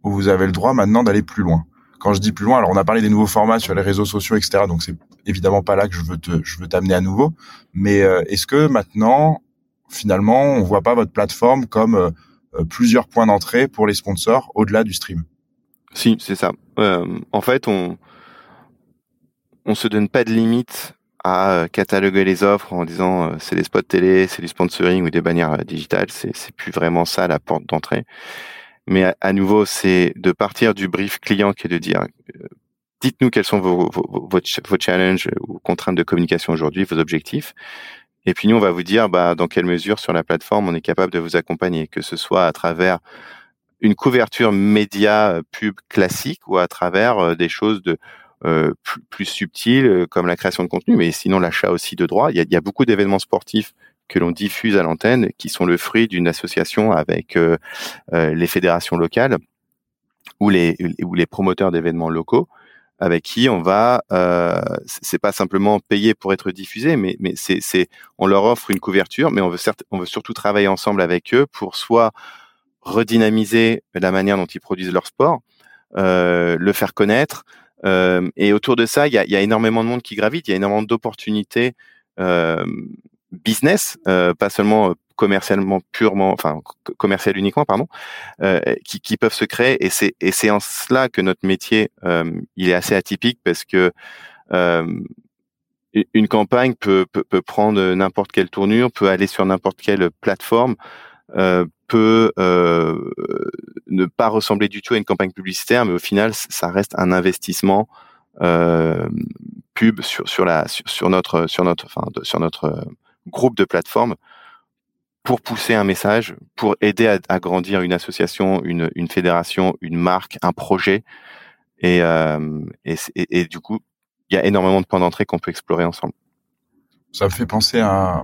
S2: où vous avez le droit maintenant d'aller plus loin. Quand je dis plus loin, alors on a parlé des nouveaux formats sur les réseaux sociaux, etc. Donc c'est évidemment pas là que je veux te, je veux t'amener à nouveau. Mais euh, est-ce que maintenant, finalement, on voit pas votre plateforme comme euh, plusieurs points d'entrée pour les sponsors au-delà du stream.
S3: Si, c'est ça. Euh, en fait, on on se donne pas de limite à euh, cataloguer les offres en disant c'est des spots télé, c'est du sponsoring ou des bannières digitales. C'est c'est plus vraiment ça la porte d'entrée. Mais à, nouveau, c'est de partir du brief client qui est de dire dites-nous quels sont vos, vos, vos, challenges ou contraintes de communication aujourd'hui, vos objectifs. Et puis nous, on va vous dire bah, dans quelle mesure sur la plateforme on est capable de vous accompagner, que ce soit à travers une couverture média euh, pub classique ou à travers euh, des choses euh, plus, subtiles comme la création de contenu, mais sinon l'achat aussi de droits. Il y a, beaucoup d'événements sportifs que l'on diffuse à l'antenne qui sont le fruit d'une association avec les fédérations locales ou les, ou les promoteurs d'événements locaux avec qui on va, euh, c'est pas simplement payer pour être diffusé, mais, mais c'est, on leur offre une couverture, mais on veut certes, on veut surtout travailler ensemble avec eux pour soit redynamiser la manière dont ils produisent leur sport, euh, le faire connaître, euh, et autour de ça, il y a, y a, énormément de monde qui gravite, il y a énormément d'opportunités euh, business, euh, pas seulement commercialement purement, enfin commercial uniquement, pardon, euh, qui, peuvent se créer. Et c'est en cela que notre métier euh, il est assez atypique parce que euh, une campagne peut, prendre n'importe quelle tournure, peut aller sur n'importe quelle plateforme, peut ne pas ressembler du tout à une campagne publicitaire, mais au final, ça reste un investissement pub sur, notre sur notre groupe de plateformes pour pousser un message, pour aider à, grandir une association, une, une, fédération, une marque, un projet. Et, euh, et, du coup, il y a énormément de points d'entrée qu'on peut explorer ensemble.
S2: Ça me fait penser à,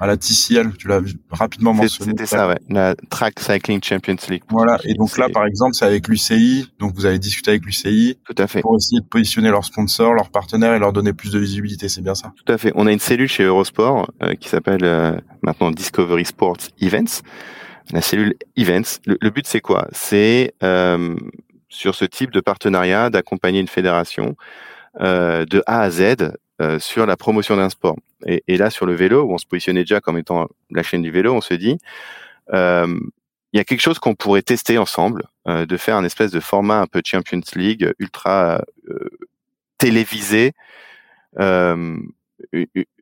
S2: à la TCL, tu l'as rapidement mentionné.
S3: C'était ça, ouais. La Track Cycling Champions League.
S2: Voilà. Et donc là, par exemple, c'est avec l'UCI. Donc vous avez discuté avec l'UCI.
S3: Tout à fait.
S2: Pour essayer de positionner leurs sponsors, leurs partenaires et leur donner plus de visibilité. C'est bien ça?
S3: Tout à fait. On a une cellule chez Eurosport euh, qui s'appelle euh, maintenant Discovery Sports Events. La cellule Events. Le, but, c'est quoi? C'est euh, sur ce type de partenariat d'accompagner une fédération euh, de A à Z euh, sur la promotion d'un sport. Et, et, là, sur le vélo, où on se positionnait déjà comme étant la chaîne du vélo, on se dit, euh, il y a quelque chose qu'on pourrait tester ensemble, euh, de faire un espèce de format un peu Champions League, ultra euh, télévisé, une,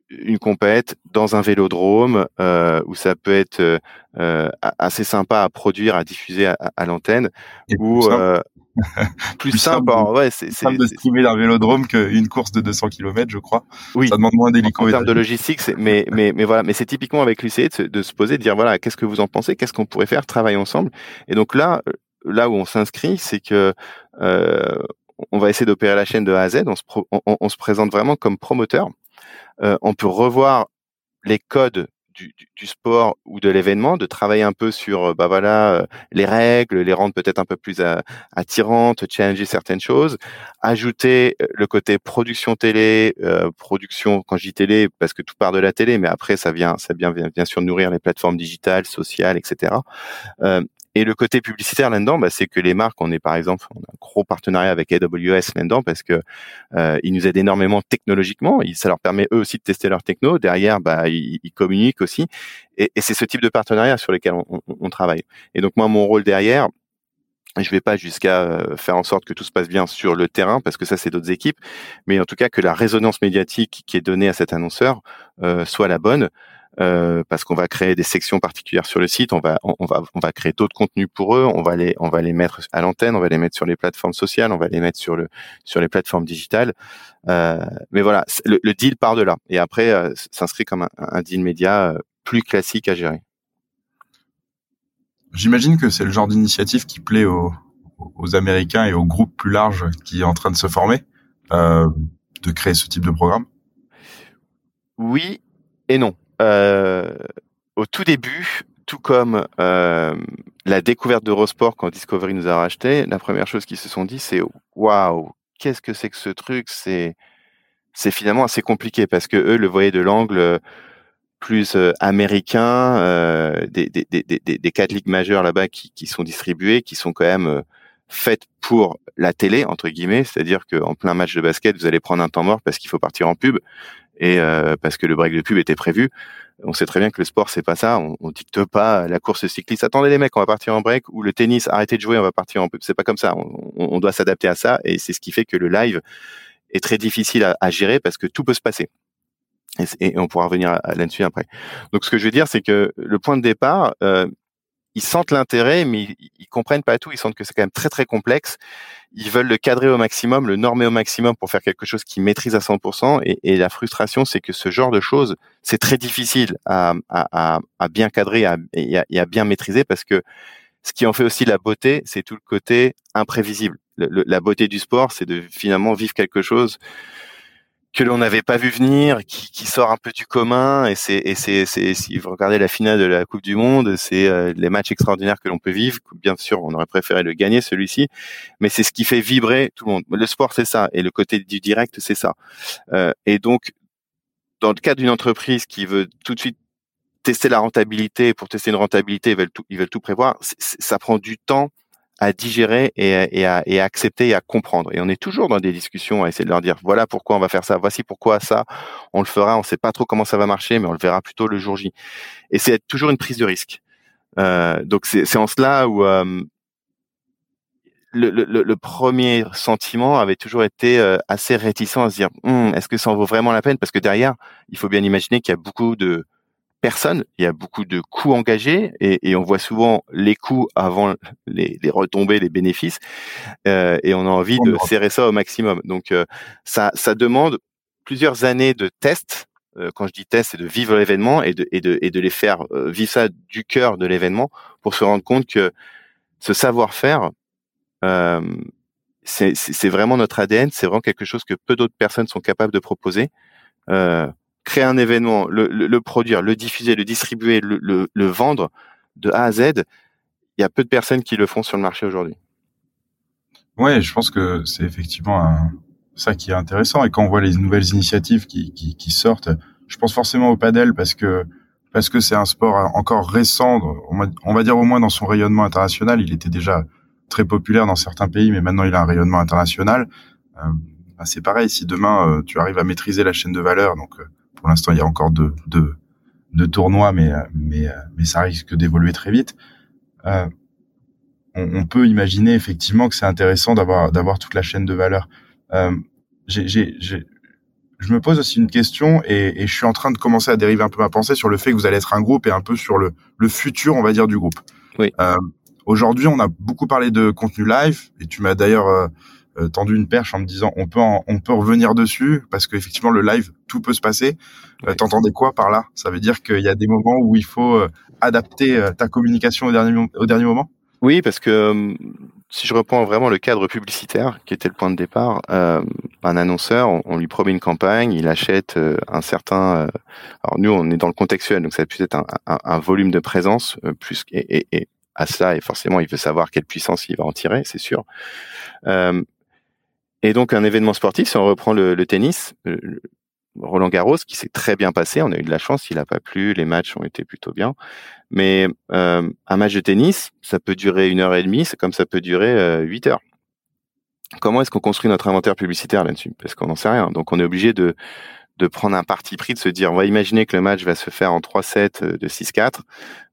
S3: une compète dans un vélodrome où ça peut être assez sympa à produire, à diffuser à, à l'antenne, ou
S2: plus, simple. ouais, c'est simple de streamer d'un vélodrome qu'une course de 200 km, je crois.
S3: Oui.
S2: Ça demande moins d'hélico.
S3: En termes de logistique, mais, mais, mais voilà. Mais c'est typiquement avec l'UCE de, de, se poser, de dire voilà, qu'est-ce que vous en pensez, qu'est-ce qu'on pourrait faire, travailler ensemble. Et donc là, là où on s'inscrit, c'est que euh, on va essayer d'opérer la chaîne de A à Z. On se, on, on se présente vraiment comme promoteur. Euh, on peut revoir les codes du, sport ou de l'événement, de travailler un peu sur bah voilà euh, les règles, les rendre peut-être un peu plus attirantes, challenger certaines choses, ajouter euh, le côté production télé, euh, production quand je dis télé parce que tout part de la télé, mais après ça vient ça vient bien sûr nourrir les plateformes digitales, sociales, etc. Euh, et le côté publicitaire là-dedans, bah, c'est que les marques, on est par exemple, on a un gros partenariat avec AWS là-dedans parce que euh, ils nous aident énormément technologiquement. Ça leur permet eux aussi de tester leur techno. Derrière, bah, ils, communiquent aussi. Et, c'est ce type de partenariat sur lesquels on, travaille. Et donc moi, mon rôle derrière, je vais pas jusqu'à euh, faire en sorte que tout se passe bien sur le terrain parce que ça c'est d'autres équipes, mais en tout cas que la résonance médiatique qui est donnée à cet annonceur euh, soit la bonne. Euh, parce qu'on va créer des sections particulières sur le site, on va on, va on va créer d'autres contenus pour eux, on va les on va les mettre à l'antenne, on va les mettre sur les plateformes sociales, on va les mettre sur le sur les plateformes digitales. Euh, mais voilà, le, le, deal part de là et après euh, s'inscrit comme un, un, deal média euh, plus classique à gérer.
S2: J'imagine que c'est le genre d'initiative qui plaît aux, aux Américains et aux groupes plus larges qui est en train de se former, euh, de créer ce type de programme?
S3: Oui et non. Euh, au tout début, tout comme euh, la découverte d'Eurosport quand Discovery nous a racheté, la première chose qu'ils se sont dit, c'est waouh, qu'est-ce que c'est que ce truc? C'est c'est finalement assez compliqué parce que eux le voyaient de l'angle plus euh, américain, euh, des, des, des, des, quatre ligues majeures là-bas qui, qui sont distribuées, qui sont quand même euh, faites pour la télé entre guillemets, c'est-à-dire qu'en plein match de basket, vous allez prendre un temps mort parce qu'il faut partir en pub et euh, parce que le break de pub était prévu. On sait très bien que le sport c'est pas ça. On, on, dicte pas la course cycliste. Attendez les mecs, on va partir en break ou le tennis. Arrêtez de jouer, on va partir en pub. C'est pas comme ça. On, doit s'adapter à ça et c'est ce qui fait que le live est très difficile à, gérer parce que tout peut se passer. Et, et on pourra revenir là-dessus après. Donc ce que je veux dire, c'est que le point de départ, euh, ils sentent l'intérêt, mais ils, ils, comprennent pas tout. Ils sentent que c'est quand même très très complexe ils veulent le cadrer au maximum, le normer au maximum pour faire quelque chose qu'ils maîtrisent à 100%. Et, et la frustration, c'est que ce genre de choses, c'est très difficile à, bien cadrer à, et, à, bien maîtriser parce que ce qui en fait aussi la beauté, c'est tout le côté imprévisible. Le, la beauté du sport, c'est de finalement vivre quelque chose que l'on n'avait pas vu venir, qui, qui, sort un peu du commun. Et c'est, et c'est, c'est, si vous regardez la finale de la Coupe du Monde, c'est euh, les matchs extraordinaires que l'on peut vivre. Bien sûr, on aurait préféré le gagner celui-ci, mais c'est ce qui fait vibrer tout le monde. Le sport, c'est ça, et le côté du direct, c'est ça. Euh, et donc, dans le cas d'une entreprise qui veut tout de suite tester la rentabilité, pour tester une rentabilité, ils veulent tout, ils veulent tout prévoir. ça prend du temps à digérer et, et, à, et, à, accepter et à comprendre. Et on est toujours dans des discussions à essayer de leur dire voilà pourquoi on va faire ça, voici pourquoi ça, on le fera, on ne sait pas trop comment ça va marcher, mais on le verra plutôt le jour J. Et c'est toujours une prise de risque. Euh, donc c'est en cela où euh, le, le, le, premier sentiment avait toujours été euh, assez réticent à se dire hum, est-ce que ça en vaut vraiment la peine? Parce que derrière, il faut bien imaginer qu'il y a beaucoup de personne. Il y a beaucoup de coûts engagés et, et on voit souvent les coûts avant les, les retombées, les bénéfices. Euh, et on a envie de serrer ça au maximum. Donc euh, ça, ça demande plusieurs années de tests quand je dis test, c'est de vivre l'événement et de, et, de, et de les faire vivre ça du cœur de l'événement pour se rendre compte que ce savoir-faire, c'est vraiment notre ADN, c'est vraiment quelque chose que peu d'autres personnes sont capables de proposer. Euh, créer un événement, le, produire, le diffuser, le distribuer, le, vendre de A à Z, il y a peu de personnes qui le font sur le marché aujourd'hui.
S2: Ouais, je pense que c'est effectivement ça qui est intéressant. Et quand on voit les nouvelles initiatives qui sortent, je pense forcément au padel parce que parce que c'est un sport encore récent, on va dire au moins dans son rayonnement international. Il était déjà très populaire dans certains pays, mais maintenant il a un rayonnement international. Euh, bah, c'est pareil, si demain euh, tu arrives à maîtriser la chaîne de valeur, donc euh, pour l'instant il y a encore deux, deux, deux tournois, mais, mais, mais ça risque d'évoluer très vite. On, on, peut imaginer effectivement que c'est intéressant d'avoir d'avoir toute la chaîne de valeur. j'ai, j'ai, je me pose aussi une question et, et, je suis en train de commencer à dériver un peu ma pensée sur le fait que vous allez être un groupe et un peu sur le, le futur, on va dire, du groupe.
S3: Oui.
S2: Euh, Aujourd'hui, on a beaucoup parlé de contenu live et tu m'as d'ailleurs euh, tendu une perche en me disant on peut on peut revenir dessus parce qu'effectivement le live tout peut se passer. Euh, T'entendais quoi par là? Ça veut dire qu'il y a des moments où il faut euh, adapter ta communication au dernier au dernier moment?
S3: Oui, parce que si je reprends vraiment le cadre publicitaire qui était le point de départ, euh, un annonceur, on, lui promet une campagne, il achète un certain. alors nous, on est dans le contextuel, donc ça peut être un, un, un volume de présence plus et, et, et à ça et forcément il veut savoir quelle puissance il va en tirer, c'est sûr. Et donc un événement sportif, si on reprend le, tennis, Roland Garros, qui s'est très bien passé, on a eu de la chance, il n'a pas plu, les matchs ont été plutôt bien. Mais euh, un match de tennis, ça peut durer une heure et demie, c'est comme ça peut durer euh, huit heures. Comment est-ce qu'on construit notre inventaire publicitaire là-dessus? Parce qu'on n'en sait rien. Donc on est obligé de de prendre un parti pris, de se dire, on va imaginer que le match va se faire en 3-7 euh, de 6-4.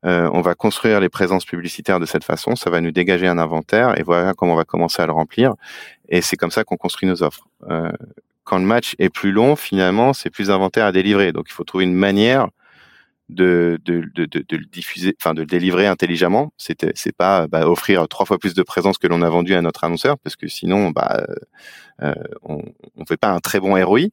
S3: Euh, on va construire les présences publicitaires de cette façon. Ça va nous dégager un inventaire et voilà comment on va commencer à le remplir. Et c'est comme ça qu'on construit nos offres. Euh, quand le match est plus long, finalement, c'est plus d'inventaire à délivrer. Donc, il faut trouver une manière de, de, de, de, le diffuser, enfin de le délivrer intelligemment. C'était, c'est pas bah, offrir trois fois plus de présence que l'on a vendu à notre annonceur, parce que sinon, bah, euh, on ne fait pas un très bon ROI.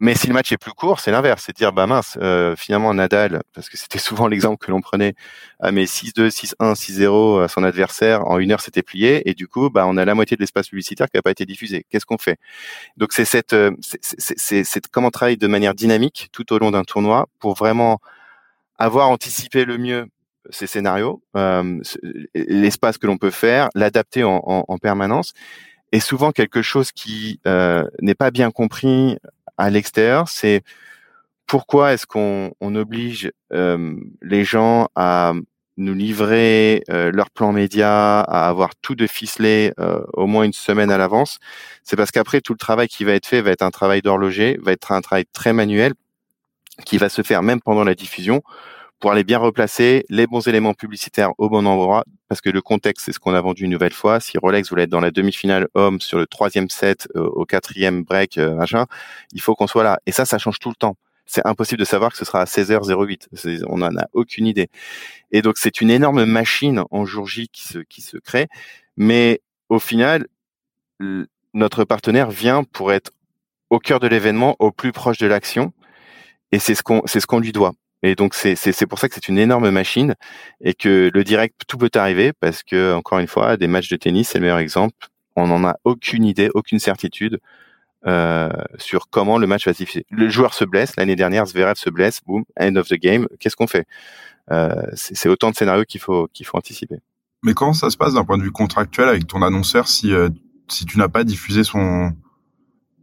S3: Mais si le match est plus court, c'est l'inverse, c'est dire bah mince, euh, finalement Nadal, parce que c'était souvent l'exemple que l'on prenait, à mes 6-2, 6-1, 6-0 à son adversaire en une heure c'était plié et du coup bah on a la moitié de l'espace publicitaire qui n'a pas été diffusé. Qu'est-ce qu'on fait? Donc c'est cette, euh, c'est comment travailler de manière dynamique tout au long d'un tournoi pour vraiment avoir anticipé le mieux ces scénarios, euh, l'espace que l'on peut faire, l'adapter en, en permanence et souvent quelque chose qui euh, n'est pas bien compris à l'extérieur, c'est pourquoi est-ce qu'on on oblige euh, les gens à nous livrer euh, leur plan média, à avoir tout de ficelé euh, au moins une semaine à l'avance? C'est parce qu'après tout le travail qui va être fait va être un travail d'horloger, va être un travail très manuel qui va se faire même pendant la diffusion pour aller bien replacer les bons éléments publicitaires au bon endroit, parce que le contexte, c'est ce qu'on a vendu une nouvelle fois. Si Rolex voulait être dans la demi-finale homme sur le troisième set, euh, au quatrième break, euh, machin, il faut qu'on soit là. Et ça, ça change tout le temps. C'est impossible de savoir que ce sera à 16h08. On n'en a aucune idée. Et donc, c'est une énorme machine en jour J qui se, qui se crée. Mais au final, notre partenaire vient pour être au cœur de l'événement, au plus proche de l'action. Et c'est ce qu'on, c'est ce qu'on lui doit. Et donc c'est c'est pour ça que c'est une énorme machine et que le direct tout peut arriver parce que encore une fois des matchs de tennis c'est le meilleur exemple. On n'en a aucune idée, aucune certitude euh, sur comment le match va se diffuser. Le joueur se blesse l'année dernière, Zverev se blesse, boom, end of the game. Qu'est-ce qu'on fait? Euh, C'est autant de scénarios qu'il faut qu'il faut anticiper.
S2: Mais comment ça se passe d'un point de vue contractuel avec ton annonceur si euh, si tu n'as pas diffusé son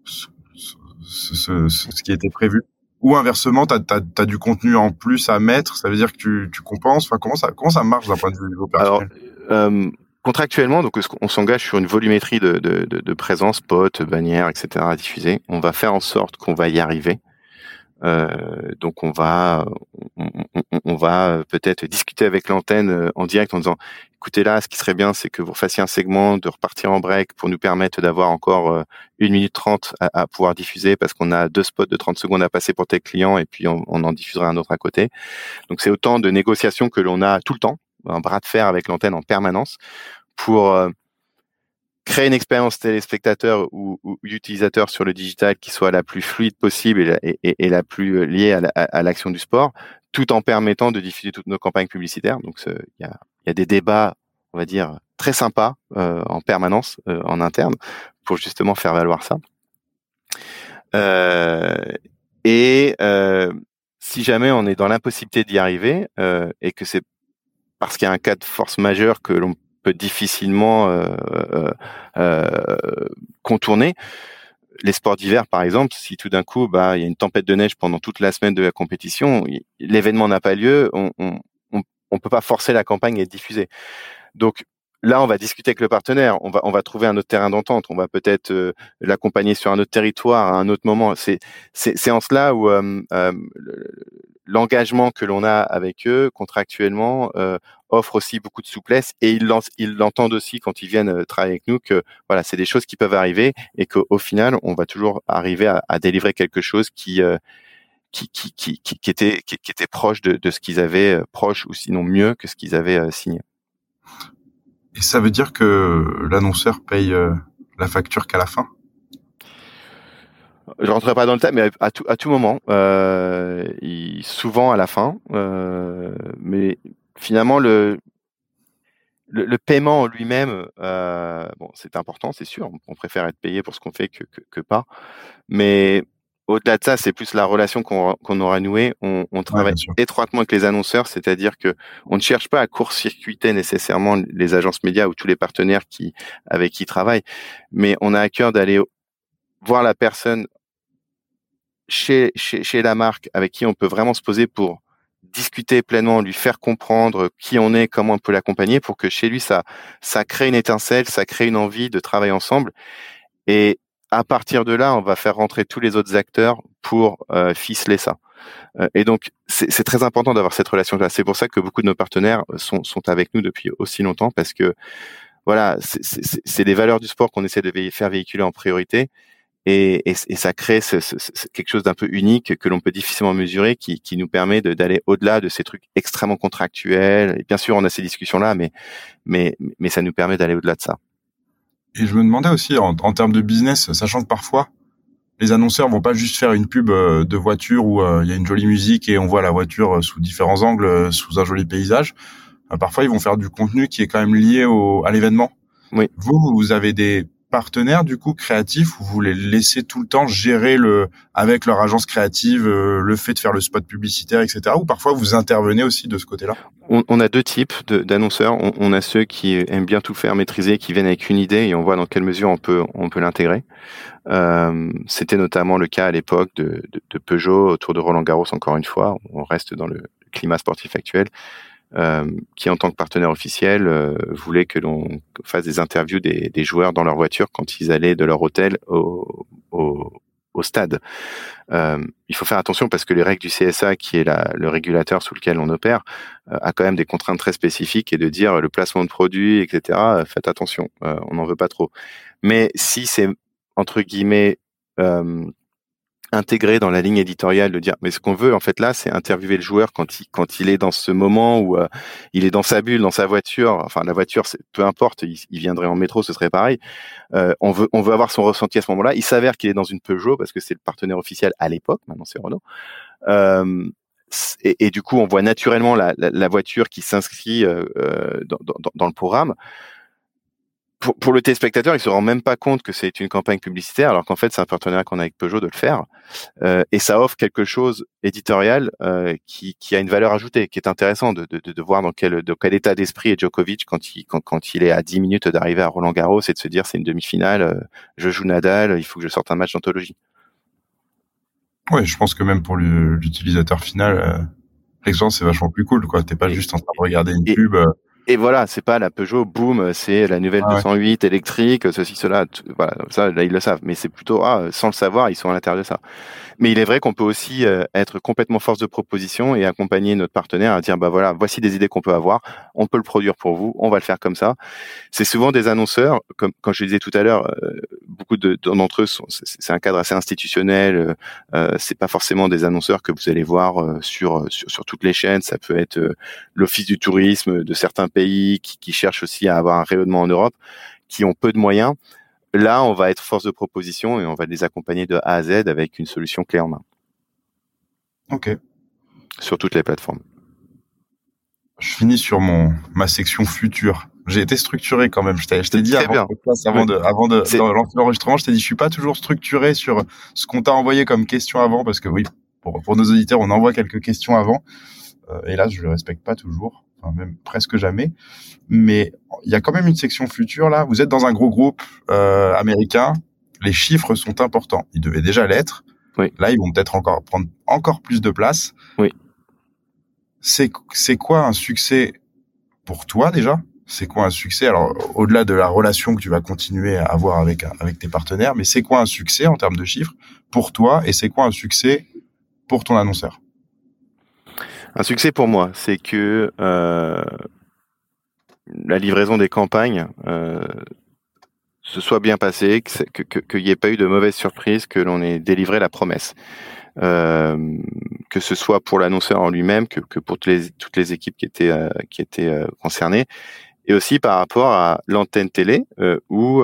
S2: ce, ce, ce qui était prévu? Ou inversement, tu as, du contenu en plus à mettre, ça veut dire que tu, tu compenses. Enfin, comment ça, comment ça marche d'un point de vue opérationnel
S3: Alors, euh, contractuellement, donc on s'engage sur une volumétrie de, de, de, de présence, potes, bannières, etc. à diffuser? On va faire en sorte qu'on va y arriver. Euh, donc on va on, on, va peut-être discuter avec l'antenne euh, en direct en disant écoutez là ce qui serait bien c'est que vous fassiez un segment de repartir en break pour nous permettre d'avoir encore euh, une minute trente à, pouvoir diffuser parce qu'on a deux spots de 30 secondes à passer pour tes clients et puis on, en diffusera un autre à côté donc c'est autant de négociations que l'on a tout le temps un bras de fer avec l'antenne en permanence pour créer une expérience téléspectateur ou, ou, utilisateur sur le digital qui soit la plus fluide possible et, et, la plus liée à l'action du sport, tout en permettant de diffuser toutes nos campagnes publicitaires. Donc il y a, y a, des débats, on va dire, très sympas euh, en permanence euh, en interne pour justement faire valoir ça. Euh, et euh, si jamais on est dans l'impossibilité d'y arriver euh, et que c'est parce qu'il y a un cas de force majeure que l'on peut difficilement contourner, les sports d'hiver, par exemple, si tout d'un coup, bah, il y a une tempête de neige pendant toute la semaine de la compétition, l'événement n'a pas lieu, on, on, on, peut pas forcer la campagne à être diffusée. Donc, là, on va discuter avec le partenaire, on va, on va trouver un autre terrain d'entente, on va peut-être euh, l'accompagner sur un autre territoire à un autre moment. C'est, c'est, en cela où euh, euh, l'engagement que l'on a avec eux contractuellement offre aussi beaucoup de souplesse et ils, l'entendent aussi quand ils viennent travailler avec nous que voilà, c'est des choses qui peuvent arriver et qu'au final, on va toujours arriver à, à délivrer quelque chose qui qui, qui, qui, qui, était, qui, qui était proche de, de ce qu'ils avaient, proche ou sinon mieux que ce qu'ils avaient signé.
S2: Et ça veut dire que l'annonceur paye euh, la facture qu'à la fin?
S3: Je rentrerai pas dans le thème, mais à tout, à tout moment, euh, souvent à la fin, euh, mais finalement le, le, paiement lui-même, euh, bon, c'est important, c'est sûr. On préfère être payé pour ce qu'on fait que, que, que, pas, mais au-delà de ça, c'est plus la relation qu'on aura nouée. On, on travaille étroitement avec les annonceurs, c'est-à-dire que on ne cherche pas à court-circuiter nécessairement les agences médias ou tous les partenaires qui avec qui ils travaillent, mais on a à cœur d'aller voir la personne chez, chez, chez la marque avec qui on peut vraiment se poser pour discuter pleinement, lui faire comprendre qui on est, comment on peut l'accompagner pour que chez lui ça ça crée une étincelle, ça crée une envie de travailler ensemble. Et à partir de là, on va faire rentrer tous les autres acteurs pour euh, ficeler ça. Euh, et donc, c'est très important d'avoir cette relation-là. C'est pour ça que beaucoup de nos partenaires sont, sont avec nous depuis aussi longtemps, parce que voilà, c'est les valeurs du sport qu'on essaie de faire véhiculer en priorité. Et, et, et ça crée ce, ce, quelque chose d'un peu unique que l'on peut difficilement mesurer, qui, qui nous permet d'aller au-delà de ces trucs extrêmement contractuels. Et bien sûr, on a ces discussions-là, mais, mais, mais ça nous permet d'aller au-delà de ça.
S2: Et je me demandais aussi, en, termes de business, sachant que parfois, les annonceurs vont pas juste faire une pub euh, de voiture où euh, il y a une jolie musique et on voit la voiture euh, sous différents angles, sous un joli paysage. Parfois, ils vont faire du contenu qui est quand même lié au, à l'événement.
S3: Oui.
S2: Vous, vous avez des partenaires du coup créatifs ou vous les laissez tout le temps gérer le avec leur agence créative le fait de faire le spot publicitaire etc ou parfois vous intervenez aussi de ce côté-là?
S3: On, a deux types d'annonceurs. On, a ceux qui aiment bien tout faire maîtriser, qui viennent avec une idée et on voit dans quelle mesure on peut, on peut l'intégrer. Euh, C'était notamment le cas à l'époque de, de, Peugeot autour de Roland Garros. Encore une fois, on reste dans le climat sportif actuel. Euh, qui en tant que partenaire officiel euh, voulait que l'on fasse des interviews des, des, joueurs dans leur voiture quand ils allaient de leur hôtel au, au, au stade. Euh, il faut faire attention parce que les règles du CSA, qui est la, le régulateur sous lequel on opère, euh, a quand même des contraintes très spécifiques et de dire le placement de produits, etc. Euh, faites attention, on n'en veut pas trop. Mais si c'est entre guillemets intégré dans la ligne éditoriale de dire mais ce qu'on veut en fait là c'est interviewer le joueur quand il quand il est dans ce moment où euh, il est dans sa bulle dans sa voiture. Enfin la voiture peu importe il, viendrait en métro ce serait pareil. Euh, on veut on veut avoir son ressenti à ce moment-là. Il s'avère qu'il est dans une Peugeot parce que c'est le partenaire officiel à l'époque. Maintenant c'est Renault. Euh, et, du coup on voit naturellement la, la, la voiture qui s'inscrit euh, dans, dans, dans, le programme pour, pour, le téléspectateur, il se rend même pas compte que c'est une campagne publicitaire, alors qu'en fait, c'est un partenariat qu'on a avec Peugeot de le faire. Euh, et ça offre quelque chose éditorial euh, qui, qui, a une valeur ajoutée, qui est intéressant de, de, de voir dans quel, dans quel état d'esprit est Djokovic quand il, quand, quand il est à 10 minutes d'arriver à Roland Garros et de se dire c'est une demi-finale, euh, je joue Nadal, il faut que je sorte un match d'anthologie.
S2: Ouais, je pense que même pour l'utilisateur final, euh, l'expérience c'est vachement plus cool. quoi. T'es pas juste en train de regarder une pub.
S3: Et voilà, c'est pas la Peugeot, boum, c'est la nouvelle 208 électrique, ceci, cela. Voilà, ça, là, ils le savent. Mais c'est plutôt, ah, sans le savoir, ils sont à l'intérieur de ça. Mais il est vrai qu'on peut aussi euh, être complètement force de proposition et accompagner notre partenaire à dire, bah voilà, voici des idées qu'on peut avoir, on peut le produire pour vous, on va le faire comme ça. C'est souvent des annonceurs, comme quand je le disais tout à l'heure, euh, beaucoup d'entre eux c'est un cadre assez institutionnel. Euh, euh, c'est pas forcément des annonceurs que vous allez voir euh, sur, sur, sur toutes les chaînes. Ça peut être l'office du tourisme de certains pays qui, qui cherchent aussi à avoir un rayonnement en Europe qui ont peu de moyens. Là, on va être force de proposition et on va les accompagner de A à Z avec une solution clé en main.
S2: Ok.
S3: Sur toutes les plateformes.
S2: Je finis sur mon ma section future. J'ai été structuré quand même. Je t'ai dit avant, avant de avant de lancer l'enregistrement, je t'ai dit je suis pas toujours structuré sur ce qu'on t'a envoyé comme question avant parce que oui, pour, pour nos auditeurs, on envoie quelques questions avant. Euh, et là, je le respecte pas toujours, enfin même presque jamais. Mais il y a quand même une section future là. Vous êtes dans un gros groupe euh, américain. Les chiffres sont importants. Ils devaient déjà l'être.
S3: Oui.
S2: Là, ils vont peut-être encore prendre encore plus de place.
S3: Oui.
S2: C'est c'est quoi un succès pour toi déjà? C'est quoi un succès? Alors au-delà de la relation que tu vas continuer à avoir avec avec tes partenaires, mais c'est quoi un succès en termes de chiffres pour toi et c'est quoi un succès pour ton annonceur?
S3: Un succès pour moi, c'est que euh, la livraison des campagnes euh, se soit bien passée, qu'il que, n'y ait pas eu de mauvaise surprise, que l'on ait délivré la promesse. Euh, que ce soit pour l'annonceur en lui-même, que, que, pour toutes les, toutes les équipes qui étaient, qui étaient concernées, et aussi par rapport à l'antenne télé euh, ou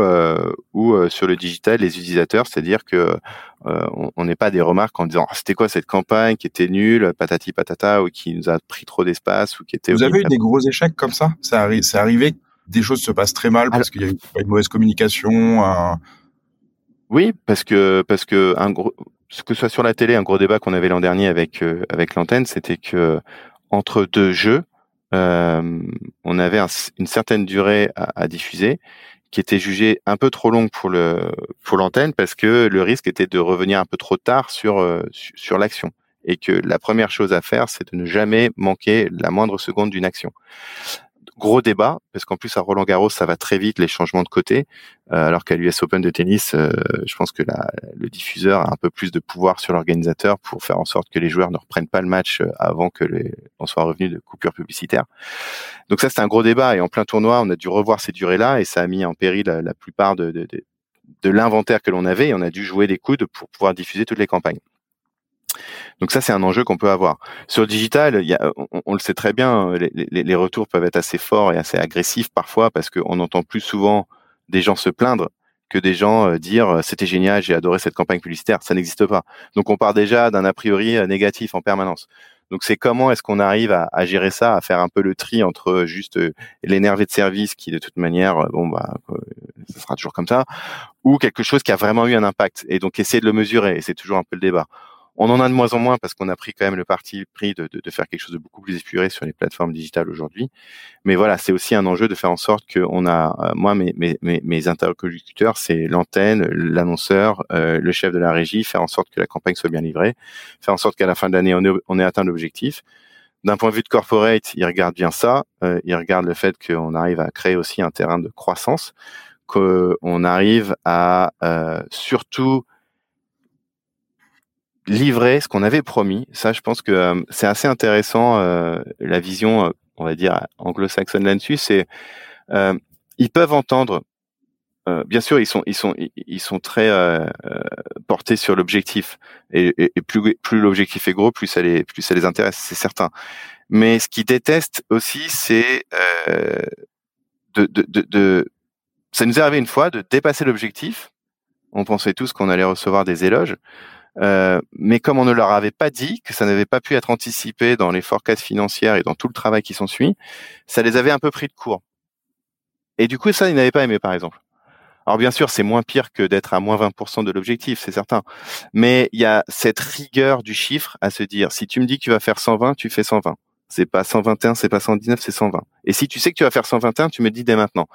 S3: ou sur le digital les utilisateurs, c'est-à-dire que on n'est pas des remarques en disant ah, c'était quoi cette campagne qui était nulle, patati patata ou qui nous a pris trop d'espace ou qui était.
S2: Vous avez eu des gros échecs comme ça? Ça arrive, c'est arrivé des choses se passent très mal parce qu'il y a eu une mauvaise communication. Un...
S3: Oui, parce que parce que un gros ce que ce soit sur la télé, un gros débat qu'on avait l'an dernier avec euh, avec l'antenne, c'était que entre deux jeux, euh, on avait une certaine durée à, diffuser qui était jugée un peu trop longue pour l'antenne parce que le risque était de revenir un peu trop tard euh, sur l'action et que la première chose à faire c'est de ne jamais manquer la moindre seconde d'une action gros débat parce qu'en plus à Roland Garros ça va très vite les changements de côté euh, alors qu'à l'US Open de tennis euh, je pense que la, le diffuseur a un peu plus de pouvoir sur l'organisateur pour faire en sorte que les joueurs ne reprennent pas le match euh, avant que les, on soit revenu de coupure publicitaire. Donc ça c'est un gros débat et en plein tournoi on a dû revoir ces durées là et ça a mis en péril la, plupart de, de, de, de l'inventaire que l'on avait et on a dû jouer des coudes pour pouvoir diffuser toutes les campagnes donc ça, c'est un enjeu qu'on peut avoir. Sur le digital, on, le sait très bien, les, retours peuvent être assez forts et assez agressifs parfois parce qu'on entend plus souvent des gens se plaindre que des gens euh, dire euh, c'était génial, j'ai adoré cette campagne publicitaire. Ça n'existe pas. Donc on part déjà d'un a priori euh, négatif en permanence. Donc c'est comment est-ce qu'on arrive à, à, gérer ça, à faire un peu le tri entre juste l'énervé de service qui de toute manière, bon bah, ça sera toujours comme ça, ou quelque chose qui a vraiment eu un impact. Et donc essayer de le mesurer. Et c'est toujours un peu le débat. On en a de moins en moins parce qu'on a pris quand même le parti pris de, de, faire quelque chose de beaucoup plus épuré sur les plateformes digitales aujourd'hui. Mais voilà, c'est aussi un enjeu de faire en sorte qu'on a, euh, moi, mes, mes, mes interlocuteurs, c'est l'antenne, l'annonceur, euh, le chef de la régie, faire en sorte que la campagne soit bien livrée, faire en sorte qu'à la fin de l'année, on, on ait atteint l'objectif. D'un point de vue de corporate, ils regardent bien ça. Euh, ils regardent le fait qu'on arrive à créer aussi un terrain de croissance, qu'on arrive à euh, surtout livrer ce qu'on avait promis. Ça, je pense que euh, c'est assez intéressant. Euh, la vision, euh, on va dire anglo-saxonne là-dessus, c'est ils peuvent entendre. bien sûr, ils sont ils sont ils sont très portés sur l'objectif et, et, plus plus l'objectif est gros, plus ça les plus ça les intéresse, c'est certain. Mais ce qu'ils détestent aussi, c'est de, de, de, de ça nous est arrivé une fois de dépasser l'objectif. On pensait tous qu'on allait recevoir des éloges. Euh, mais comme on ne leur avait pas dit que ça n'avait pas pu être anticipé dans les forecasts financières et dans tout le travail qui s'ensuit, ça les avait un peu pris de court. Et du coup, ça, ils n'avaient pas aimé, par exemple. Alors bien sûr, c'est moins pire que d'être à moins 20% de l'objectif, c'est certain. Mais il y a cette rigueur du chiffre à se dire, si tu me dis que tu vas faire 120, tu fais 120. C'est pas 121, c'est pas 119, c'est 120. Et si tu sais que tu vas faire 121, tu me dis dès maintenant.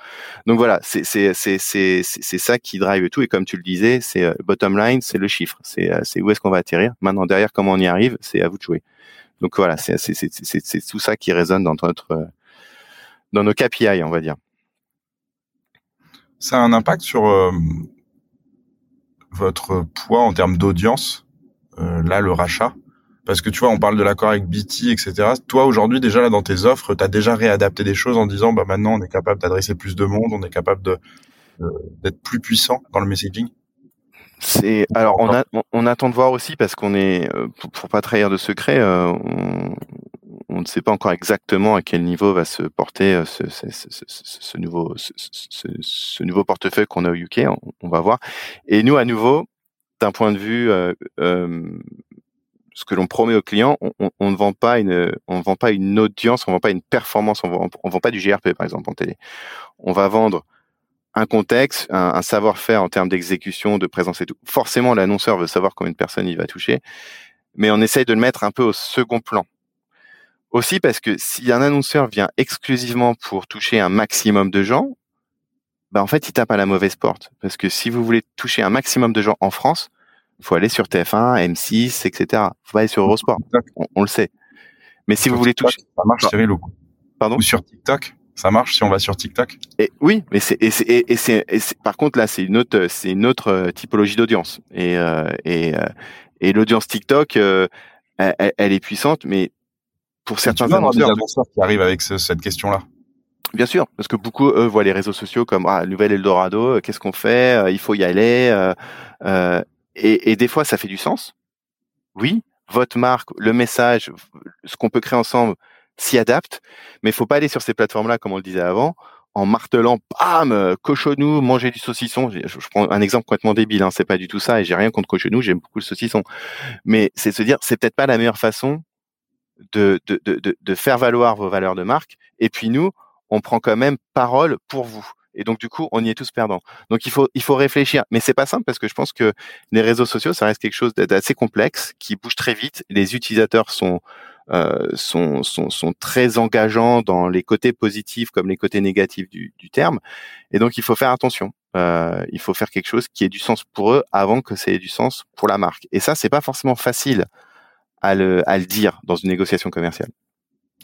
S3: Donc voilà, c'est ça qui drive tout. Et comme tu le disais, c'est euh, bottom line, c'est le chiffre. C'est euh, c'est où est-ce qu'on va atterrir. Maintenant derrière, comment on y arrive, c'est à vous de jouer. Donc voilà, c'est c'est tout ça qui résonne dans notre euh, dans nos KPI, on va dire.
S2: Ça a un impact sur votre poids en termes d'audience. là, le rachat? Parce que tu vois, on parle de l'accord avec BT, etc. Toi, aujourd'hui, déjà là dans tes offres, tu as déjà réadapté des choses en disant, bah maintenant, on est capable d'adresser plus de monde, on est capable de d'être plus puissant dans le messaging?
S3: C'est alors on, on, attend de voir aussi parce qu'on est euh, pour, pas trahir de secret, euh, on ne sait pas encore exactement à quel niveau va se porter ce, ce, ce, ce nouveau, ce, nouveau portefeuille qu'on a au UK. On, va voir. Et nous, à nouveau, d'un point de vue euh, ce que l'on promet aux clients, on, ne vend pas une, on vend pas une audience, on vend pas une performance, on vend, vend pas du GRP par exemple en télé. On va vendre un contexte, un, savoir-faire en termes d'exécution, de présence et tout. Forcément, l'annonceur veut savoir combien de personnes il va toucher, mais on essaye de le mettre un peu au second plan. Aussi parce que si un annonceur vient exclusivement pour toucher un maximum de gens, bah en fait, il tape à la mauvaise porte. Parce que si vous voulez toucher un maximum de gens en France, faut aller sur TF1, M6, etc. Faut pas aller sur Eurosport. On, le sait. Mais si vous voulez toucher,
S2: ça marche, Cyril, ou
S3: Pardon?
S2: Ou sur TikTok ça marche si on va sur TikTok?
S3: Et Oui, mais c'est et c'est et c'est par contre là c'est une autre c'est une autre euh, typologie d'audience et euh, et euh, et l'audience TikTok elle, elle, est puissante, mais pour certains
S2: tu annonceurs, des annonceurs qui arrivent avec cette question-là.
S3: Bien sûr, parce que beaucoup eux voient les réseaux sociaux comme ah nouvelle Eldorado, qu'est-ce qu'on fait Il faut y aller. Euh, et, des fois, ça fait du sens. Oui, votre marque, le message, ce qu'on peut créer ensemble s'y adapte, mais il faut pas aller sur ces plateformes-là, comme on le disait avant, en martelant, bam, cochonou, manger du saucisson. Je, prends un exemple complètement débile, hein, c'est pas du tout ça, et j'ai rien contre cochonou, j'aime beaucoup le saucisson. Mais c'est se dire, c'est peut-être pas la meilleure façon de faire valoir vos valeurs de marque. Et puis nous, on prend quand même parole pour vous. Et donc du coup, on y est tous perdants. Donc il faut il faut réfléchir, mais c'est pas simple parce que je pense que les réseaux sociaux, ça reste quelque chose d'assez complexe, qui bouge très vite. Les utilisateurs sont euh, sont, sont, sont très engageants dans les côtés positifs comme les côtés négatifs du, du terme. Et donc il faut faire attention. Euh, il faut faire quelque chose qui ait du sens pour eux avant que ça ait du sens pour la marque. Et ça, c'est pas forcément facile à le, à le dire dans une négociation commerciale.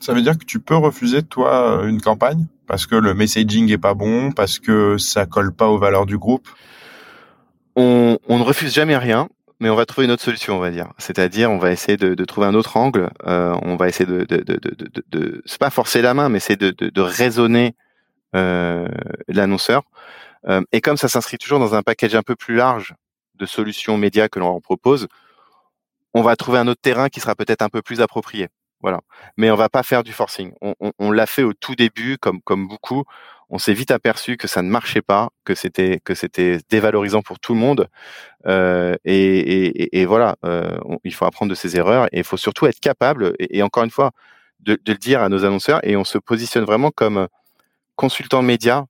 S2: Ça veut dire que tu peux refuser toi une campagne parce que le messaging est pas bon, parce que ça colle pas aux valeurs du groupe?
S3: On, on ne refuse jamais rien, mais on va trouver une autre solution, on va dire. C'est-à-dire, on va essayer de, de, trouver un autre angle. Euh, on va essayer de, de, de, de, de c'est pas forcer la main, mais c'est de, de, de raisonner euh, l'annonceur. Euh, et comme ça s'inscrit toujours dans un package un peu plus large de solutions médias que l'on propose, on va trouver un autre terrain qui sera peut-être un peu plus approprié. Voilà. Mais on va pas faire du forcing. On, on, on l'a fait au tout début, comme comme beaucoup. On s'est vite aperçu que ça ne marchait pas, que c'était que c'était dévalorisant pour tout le monde. Euh, et, et, et, voilà, euh, il faut apprendre de ses erreurs et il faut surtout être capable. Et, encore une fois, de, de, le dire à nos annonceurs. Et on se positionne vraiment comme consultant média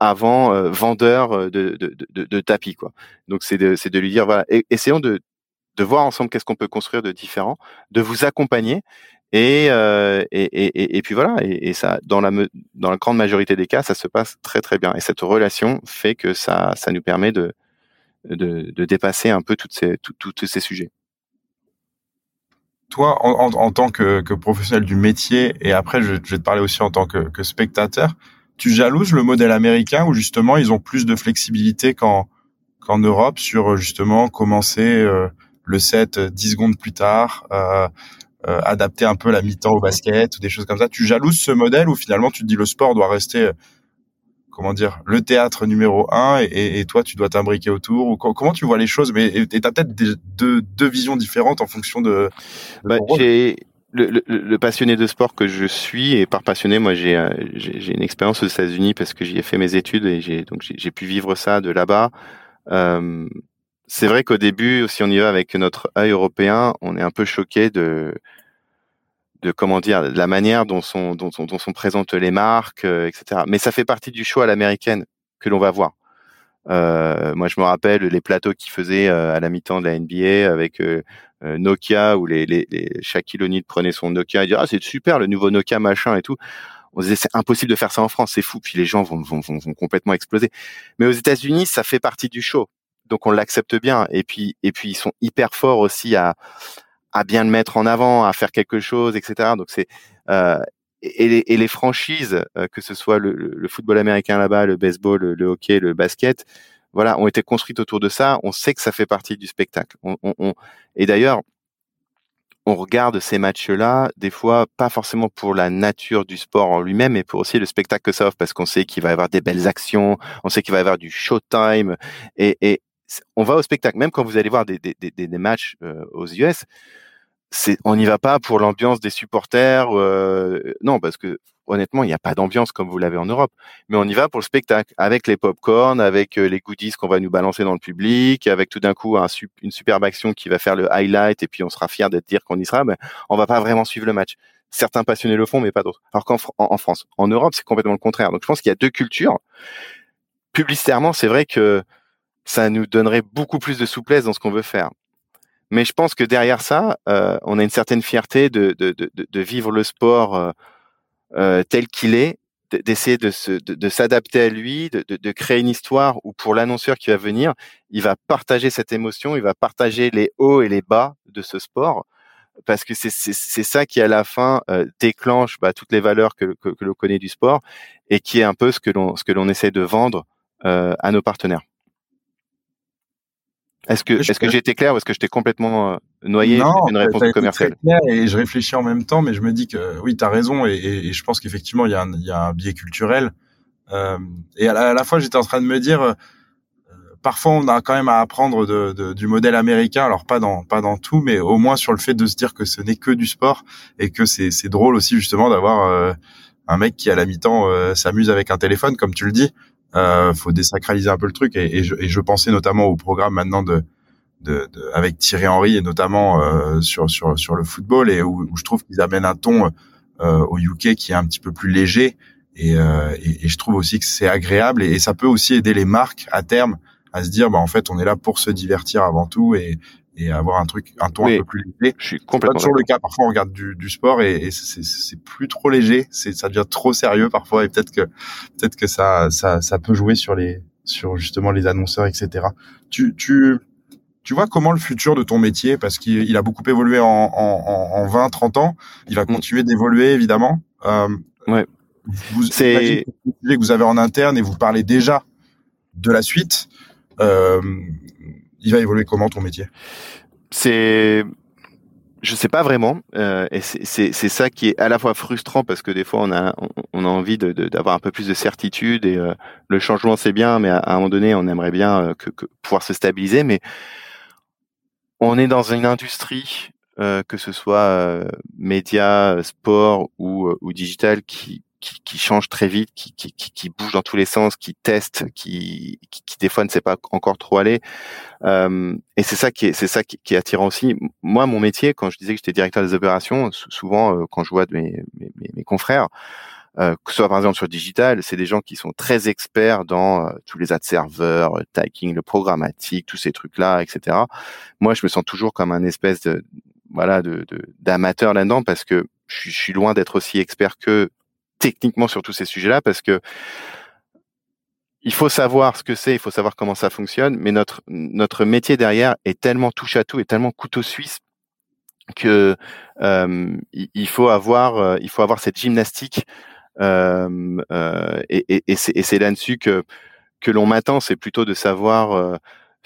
S3: avant euh, vendeur de, de, de, de, tapis quoi. Donc c'est de, de lui dire voilà, essayons de, de voir ensemble qu'est-ce qu'on peut construire de différent, de vous accompagner et, euh, et, et, et, puis voilà, et, ça, dans la, dans la grande majorité des cas, ça se passe très très bien. Et cette relation fait que ça, ça nous permet de, de, de dépasser un peu toutes ces, tous ces sujets.
S2: Toi, en, en, tant que, que, professionnel du métier, et après je, je, vais te parler aussi en tant que, que spectateur, tu jalouses le modèle américain où justement ils ont plus de flexibilité qu'en qu'en Europe sur justement commencer euh, le set 10 secondes plus tard, euh, euh, adapter un peu la mi-temps au basket ou des choses comme ça. Tu jalouses ce modèle ou finalement tu te dis le sport doit rester euh, comment dire le théâtre numéro un et, et toi tu dois t'imbriquer autour ou comment tu vois les choses? Mais et t'as peut-être deux, deux visions différentes en fonction de,
S3: bah, j'ai le, le, le, passionné de sport que je suis et par passionné moi j'ai euh, j'ai une expérience aux États-Unis parce que j'y ai fait mes études et j'ai donc j'ai pu vivre ça de là-bas. Euh, c'est vrai qu'au début, si on y va avec notre œil européen, on est un peu choqué de, de comment dire, de la manière dont sont, dont, dont sont présentes les marques, euh, etc. Mais ça fait partie du choix à l'américaine que l'on va voir. Euh, moi, je me rappelle les plateaux qu'ils faisaient euh, à la mi-temps de la NBA avec euh, Nokia où les, les, les Shaquille O'Neal prenait son Nokia et disait ah c'est super le nouveau Nokia machin et tout. On disait c'est impossible de faire ça en France, c'est fou. Puis les gens vont, vont, vont, vont complètement exploser. Mais aux États-Unis, ça fait partie du show donc on l'accepte bien. Et puis et puis ils sont hyper forts aussi à à bien le mettre en avant, à faire quelque chose, etc. Donc c'est euh, et, les, et, les, franchises, euh, que ce soit le, le football américain là-bas, le baseball, le, hockey, le basket, voilà, ont été construites autour de ça. On sait que ça fait partie du spectacle. On, on, on... Et d'ailleurs, on regarde ces matchs-là, des fois pas forcément pour la nature du sport en lui-même, mais pour aussi le spectacle que ça offre, parce qu'on sait qu'il va y avoir des belles actions, on sait qu'il va y avoir du showtime, et, et, on va au spectacle. Même quand vous allez voir des, des, des, des matchs euh, aux US, on n'y va pas pour l'ambiance des supporters. Euh, non, parce que honnêtement, il n'y a pas d'ambiance comme vous l'avez en Europe. Mais on y va pour le spectacle, avec les pop-corn, avec euh, les goodies qu'on va nous balancer dans le public, avec tout d'un coup un, une superbe action qui va faire le highlight, et puis on sera fier d'être dire qu'on y sera. Mais on va pas vraiment suivre le match. Certains passionnés le font, mais pas d'autres. Alors qu'en en, France, en Europe, c'est complètement le contraire. Donc je pense qu'il y a deux cultures. Publicitairement, c'est vrai que ça nous donnerait beaucoup plus de souplesse dans ce qu'on veut faire. Mais je pense que derrière ça, euh, on a une certaine fierté de, de, de, de vivre le sport euh, euh, tel qu'il est, d'essayer de, s'adapter à lui, de, créer une histoire où pour l'annonceur qui va venir, il va partager cette émotion, il va partager les hauts et les bas de ce sport, parce que c'est ça qui à la fin euh, déclenche bah, toutes les valeurs que, que, que l'on connaît du sport et qui est un peu ce que l'on ce que l'on essaie de vendre euh, à nos partenaires. Est-ce que est-ce que j'ai été clair ou est-ce que j'étais complètement euh, noyé
S2: non, une réponse commerciale clair et je réfléchis en même temps, mais je me dis que oui, tu as raison et, et, je pense qu'effectivement il y, a un, il y a un biais culturel. Euh, et à la, à la fois, j'étais en train de me dire, euh, parfois on a quand même à apprendre de, de, du modèle américain, alors pas dans pas dans tout, mais au moins sur le fait de se dire que ce n'est que du sport et que c'est drôle aussi justement d'avoir un mec qui à la mi-temps s'amuse avec un téléphone, comme tu le dis. Euh, faut désacraliser un peu le truc et, je, et, je, pensais notamment au programme maintenant de, de, de avec Thierry Henry et notamment euh, sur sur sur le football et où, où je trouve qu'ils amènent un ton euh, au UK qui est un petit peu plus léger et, euh, et je trouve aussi que c'est agréable et, ça peut aussi aider les marques à terme à se dire bah en fait on est là pour se divertir avant tout et, et avoir un truc, un ton un peu plus léger.
S3: Je suis complètement.
S2: pas toujours le cas. Parfois, on regarde du, du sport et, et c'est plus trop léger. C'est, ça devient trop sérieux parfois et peut-être que, peut-être que ça, ça, ça peut jouer sur les, sur justement les annonceurs, etc. Tu, tu, tu vois comment le futur de ton métier, parce qu'il a beaucoup évolué en, en, en 20, 30 ans, il va mm. continuer d'évoluer évidemment.
S3: Euh, ouais.
S2: Vous, c'est que vous avez en interne et vous parlez déjà de la suite. Euh, il va évoluer comment ton métier?
S3: C'est je sais pas vraiment, euh, et c'est ça qui est à la fois frustrant parce que des fois on a on, a envie d'avoir un peu plus de certitude et euh, le changement c'est bien, mais à, un moment donné on aimerait bien euh, que, pouvoir se stabiliser, mais on est dans une industrie que ce soit média, sport ou, ou digital qui qui, qui change très vite, qui, qui, qui, bouge dans tous les sens, qui teste, qui, qui, des fois ne sait pas encore trop aller. Euh, et c'est ça qui est, c'est ça qui, est attirant aussi. Moi, mon métier, quand je disais que j'étais directeur des opérations, souvent euh, quand je vois mes, mes, mes confrères, euh, que ce soit par exemple sur digital, c'est des gens qui sont très experts dans euh, tous les ad serveurs, tagging, le programmatique, tous ces trucs-là, etc. Moi, je me sens toujours comme un espèce de voilà de d'amateur là-dedans parce que je suis loin d'être aussi expert que techniquement sur tous ces sujets-là parce que il faut savoir ce que c'est, il faut savoir comment ça fonctionne, mais notre notre métier derrière est tellement touche à tout et tellement couteau suisse que euh, il faut avoir euh, il faut avoir cette gymnastique euh, euh et, et, et c'est là-dessus que que l'on m'attend, c'est plutôt de savoir euh,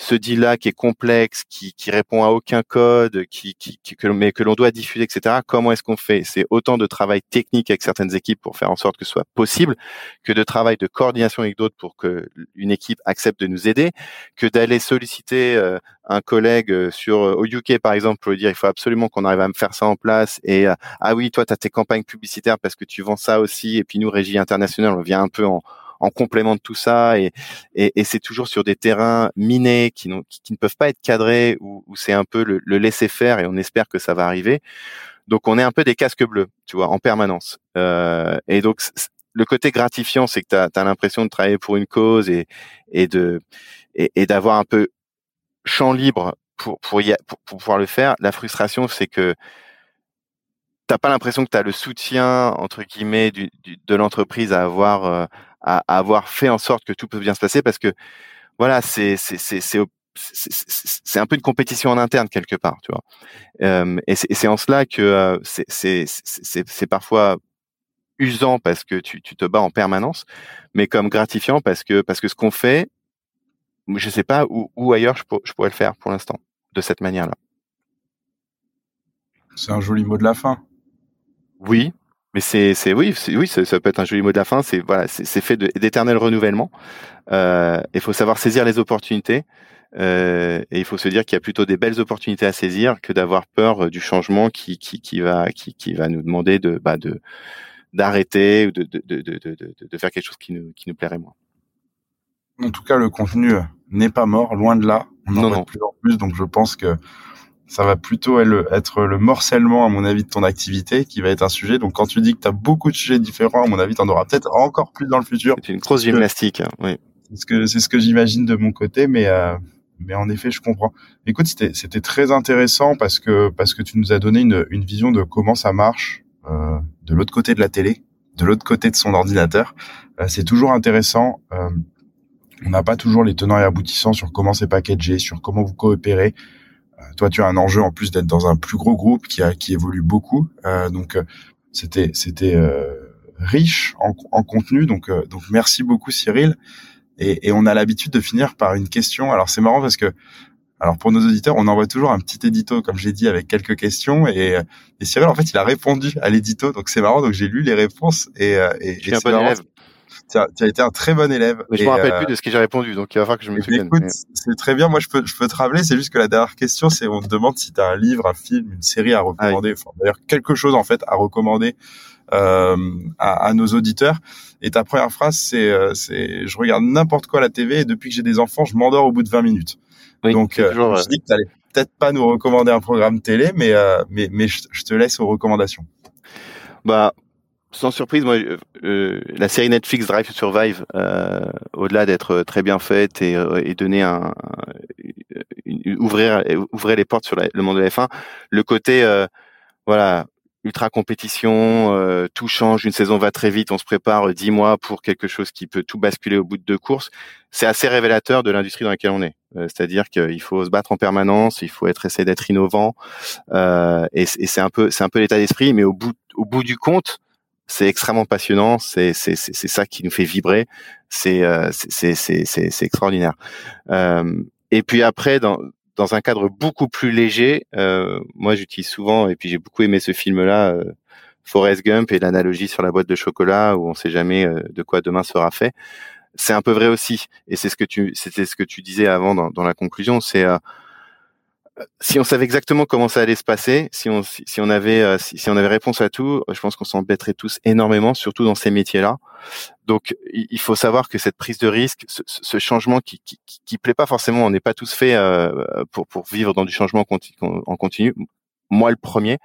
S3: ce deal-là qui est complexe, qui, qui répond à aucun code, qui, qui, que, mais que l'on doit diffuser, etc. Comment est-ce qu'on fait? C'est autant de travail technique avec certaines équipes pour faire en sorte que ce soit possible, que de travail de coordination avec d'autres pour que une équipe accepte de nous aider, que d'aller solliciter euh, un collègue euh, sur euh, au UK par exemple pour lui dire il faut absolument qu'on arrive à me faire ça en place et ah oui toi tu as tes campagnes publicitaires parce que tu vends ça aussi et puis nous régie internationale on vient un peu en en complément de tout ça et, et, et c'est toujours sur des terrains minés qui, qui, qui, ne peuvent pas être cadrés où, où c'est un peu le, le, laisser faire et on espère que ça va arriver. Donc on est un peu des casques bleus, tu vois, en permanence. Euh, et donc le côté gratifiant, c'est que tu as, l'impression de travailler pour une cause et, et de et, d'avoir un peu champ libre pour pour, y pour, pour pouvoir le faire. La frustration, c'est que t'as pas l'impression que tu as le soutien entre guillemets du, du, de l'entreprise à avoir euh, à, avoir fait en sorte que tout peut bien se passer parce que voilà, c'est c'est c'est c'est un peu une compétition en interne quelque part, tu vois. Euh, et c'est en cela que euh, c'est parfois usant parce que tu, tu te bats en permanence, mais comme gratifiant parce que parce que ce qu'on fait, je sais pas où, où ailleurs je, je pourrais le faire pour l'instant de cette manière-là.
S2: C'est un joli mot de la fin.
S3: Oui, mais c'est, c'est oui, c'est, oui, ça, ça, peut être un joli mot de la fin. C'est voilà, c'est, c'est fait d'éternel renouvellement. Euh, il faut savoir saisir les opportunités. et il faut se dire qu'il y a plutôt des belles opportunités à saisir que d'avoir peur du changement qui, qui, qui va qui, qui va nous demander de bah, de d'arrêter ou de de, de, de, de, faire quelque chose qui nous qui nous plairait moins.
S2: En tout cas, le contenu n'est pas mort, loin de là. On en voit de plus en plus, donc je pense que ça va plutôt être le morcellement, à mon avis, de ton activité qui va être un sujet. Donc, quand tu dis que tu as beaucoup de sujets différents, à mon avis, tu en auras peut-être encore plus dans le futur.
S3: C'est une grosse gymnastique, hein, oui.
S2: C'est ce que, c'est ce que j'imagine de mon côté, mais, euh, mais en effet, je comprends. Écoute, c'était, c'était très intéressant parce que, parce que tu nous as donné une, une vision de comment ça marche, euh, de l'autre côté de la télé, de l'autre côté de son ordinateur. Euh, c'est toujours intéressant. Euh, on n'a pas toujours les tenants et aboutissants sur comment c'est packagé, sur comment vous coopérez. Toi, tu as un enjeu en plus d'être dans un plus gros groupe qui a qui évolue beaucoup. Euh, donc, euh, c'était c'était euh, riche en, en, contenu. Donc, donc merci beaucoup, Cyril. Et, et on a l'habitude de finir par une question. Alors, c'est marrant parce que alors pour nos auditeurs, on envoie toujours un petit édito, comme j'ai dit, avec quelques questions. Et, et, Cyril, en fait, il a répondu à l'édito, donc c'est marrant. Donc j'ai lu les réponses et, et,
S3: et c'est marrant
S2: tu as, été un très bon élève.
S3: Mais je me rappelle euh, plus de ce que j'ai répondu, donc il va falloir que je me souvienne.
S2: Écoute, c'est très bien. Moi, je peux, je peux te rappeler. C'est juste que la dernière question, c'est on te demande si tu as un livre, un film, une série à recommander. Enfin, d'ailleurs, quelque chose en fait à recommander euh, à, à, nos auditeurs. Et ta première phrase, c'est, euh, c'est, je regarde n'importe quoi à la TV et depuis que j'ai des enfants, je m'endors au bout de 20 minutes. Oui, Donc, euh, toujours, je dis que t'allais peut-être pas nous recommander un programme télé, mais mais mais je, je te laisse aux recommandations.
S3: Bah sans surprise, moi, euh, euh, la série Netflix Drive to Survive, euh, au-delà d'être très bien faite et, euh, et donner un, ouvrir ouvrir les portes sur le monde de la F1, le côté voilà ultra compétition, tout change, une saison va très vite, on se prépare dix mois pour quelque chose qui peut tout basculer au bout de deux courses. C'est assez révélateur de l'industrie dans laquelle on est. C'est-à-dire qu'il faut se battre en permanence, il faut être essayer d'être innovant, et, et c'est un peu c'est un peu l'état d'esprit, mais au bout au bout du compte c'est extrêmement passionnant, c'est c'est c'est ça qui nous fait vibrer, c'est euh, c'est c'est c'est extraordinaire. Euh, et puis après dans dans un cadre beaucoup plus léger, euh, moi j'utilise souvent et puis j'ai beaucoup aimé ce film là. Forrest Gump et l'analogie sur la boîte de chocolat où on sait jamais de quoi demain sera fait. C'est un peu vrai aussi, et c'est ce que tu, c'était ce que tu disais avant dans, dans la conclusion. C'est euh, si on savait exactement comment ça allait se passer, si on avait euh, si, réponse à tout, je pense qu'on s'embêterait tous énormément, surtout dans ces métiers-là. Donc il faut savoir que cette prise de risque, ce, changement qui, qui, plaît pas forcément, on n'est pas tous faits euh, pour vivre dans du changement en continu. Moi le premier.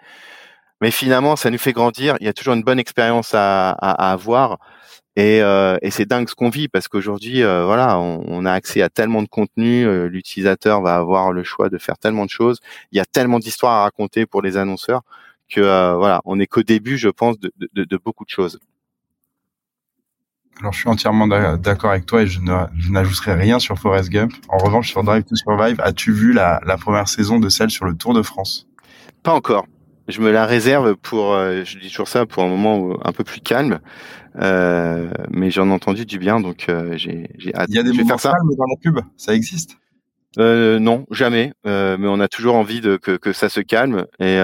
S3: Mais finalement, ça nous fait grandir. Il y a toujours une bonne expérience à avoir. Et, euh, et c'est dingue ce qu'on vit parce qu'aujourd'hui, euh, voilà, on, on, a accès à tellement de contenu. Euh, L'utilisateur va avoir le choix de faire tellement de choses. Il y a tellement d'histoires à raconter pour les annonceurs que euh, voilà, on n'est qu'au début, je pense, de, de, de, beaucoup de choses.
S2: Alors, je suis entièrement d'accord avec toi et je n'ajouterai rien sur Forrest Gump. En revanche, sur Drive to Survive, as-tu vu la, la première saison de celle sur le Tour de France?
S3: Pas encore je me la réserve pour, euh, je dis toujours ça, pour un moment un peu plus calme. Euh, mais j'en ai entendu du bien, donc euh, j'ai hâte.
S2: Il y a des moments calmes dans la pub, ça existe?
S3: Euh, Non, jamais. Euh, mais on a toujours envie de que, que ça se calme. Et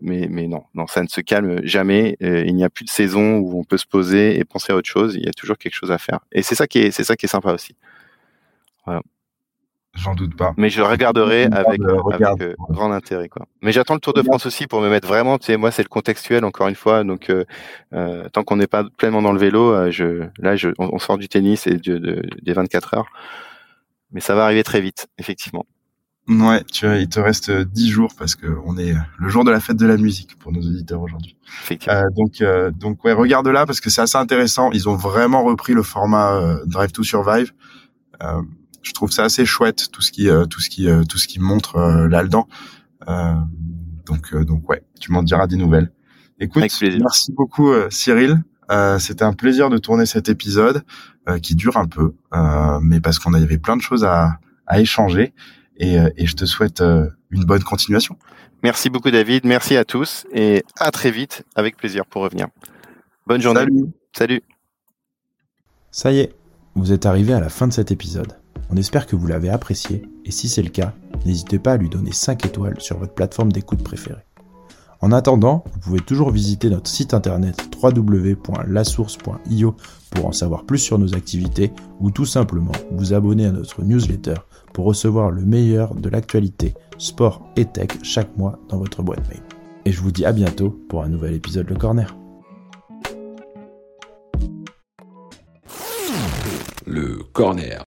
S3: mais mais non, non, ça ne se calme jamais. il n'y a plus de saison où on peut se poser et penser à autre chose. Il y a toujours quelque chose à faire. Et c'est ça qui est, c'est ça qui est sympa aussi.
S2: Voilà. J'en doute pas.
S3: Mais je regarderai avec, euh, avec euh, grand intérêt, quoi. Mais j'attends le Tour de France aussi pour me mettre vraiment. Tu sais, moi, c'est le contextuel encore une fois. Donc, euh, euh tant qu'on n'est pas pleinement dans le vélo, je, là, je, on, sort du tennis et de, de, des 24 heures. Mais ça va arriver très vite, effectivement.
S2: Ouais, tu vois, il te reste 10 jours parce que on est le jour de la fête de la musique pour nos auditeurs aujourd'hui. Euh, donc, donc ouais, regarde là parce que c'est assez intéressant. Ils ont vraiment repris le format Drive to Survive. Euh, je trouve ça assez chouette tout ce qui euh, tout ce qui euh, tout ce qui montre euh, là-dedans. donc donc ouais, tu m'en diras des nouvelles. Écoute, merci beaucoup Cyril. C'était un plaisir de tourner cet épisode qui dure un peu, mais parce qu'on avait plein de choses à, à échanger. Et, et, je te souhaite une bonne continuation.
S3: Merci beaucoup David, merci à tous et à très vite avec plaisir pour revenir. Bonne journée.
S2: Salut.
S3: Salut.
S1: Ça y est, vous êtes arrivé à la fin de cet épisode. On espère que vous l'avez apprécié et si c'est le cas, n'hésitez pas à lui donner 5 étoiles sur votre plateforme d'écoute préférée. En attendant, vous pouvez toujours visiter notre site internet www.lasource.io pour en savoir plus sur nos activités ou tout simplement vous abonner à notre newsletter pour recevoir le meilleur de l'actualité sport et tech chaque mois dans votre boîte mail. Et je vous dis à bientôt pour un nouvel épisode Le Corner.
S4: Le Corner.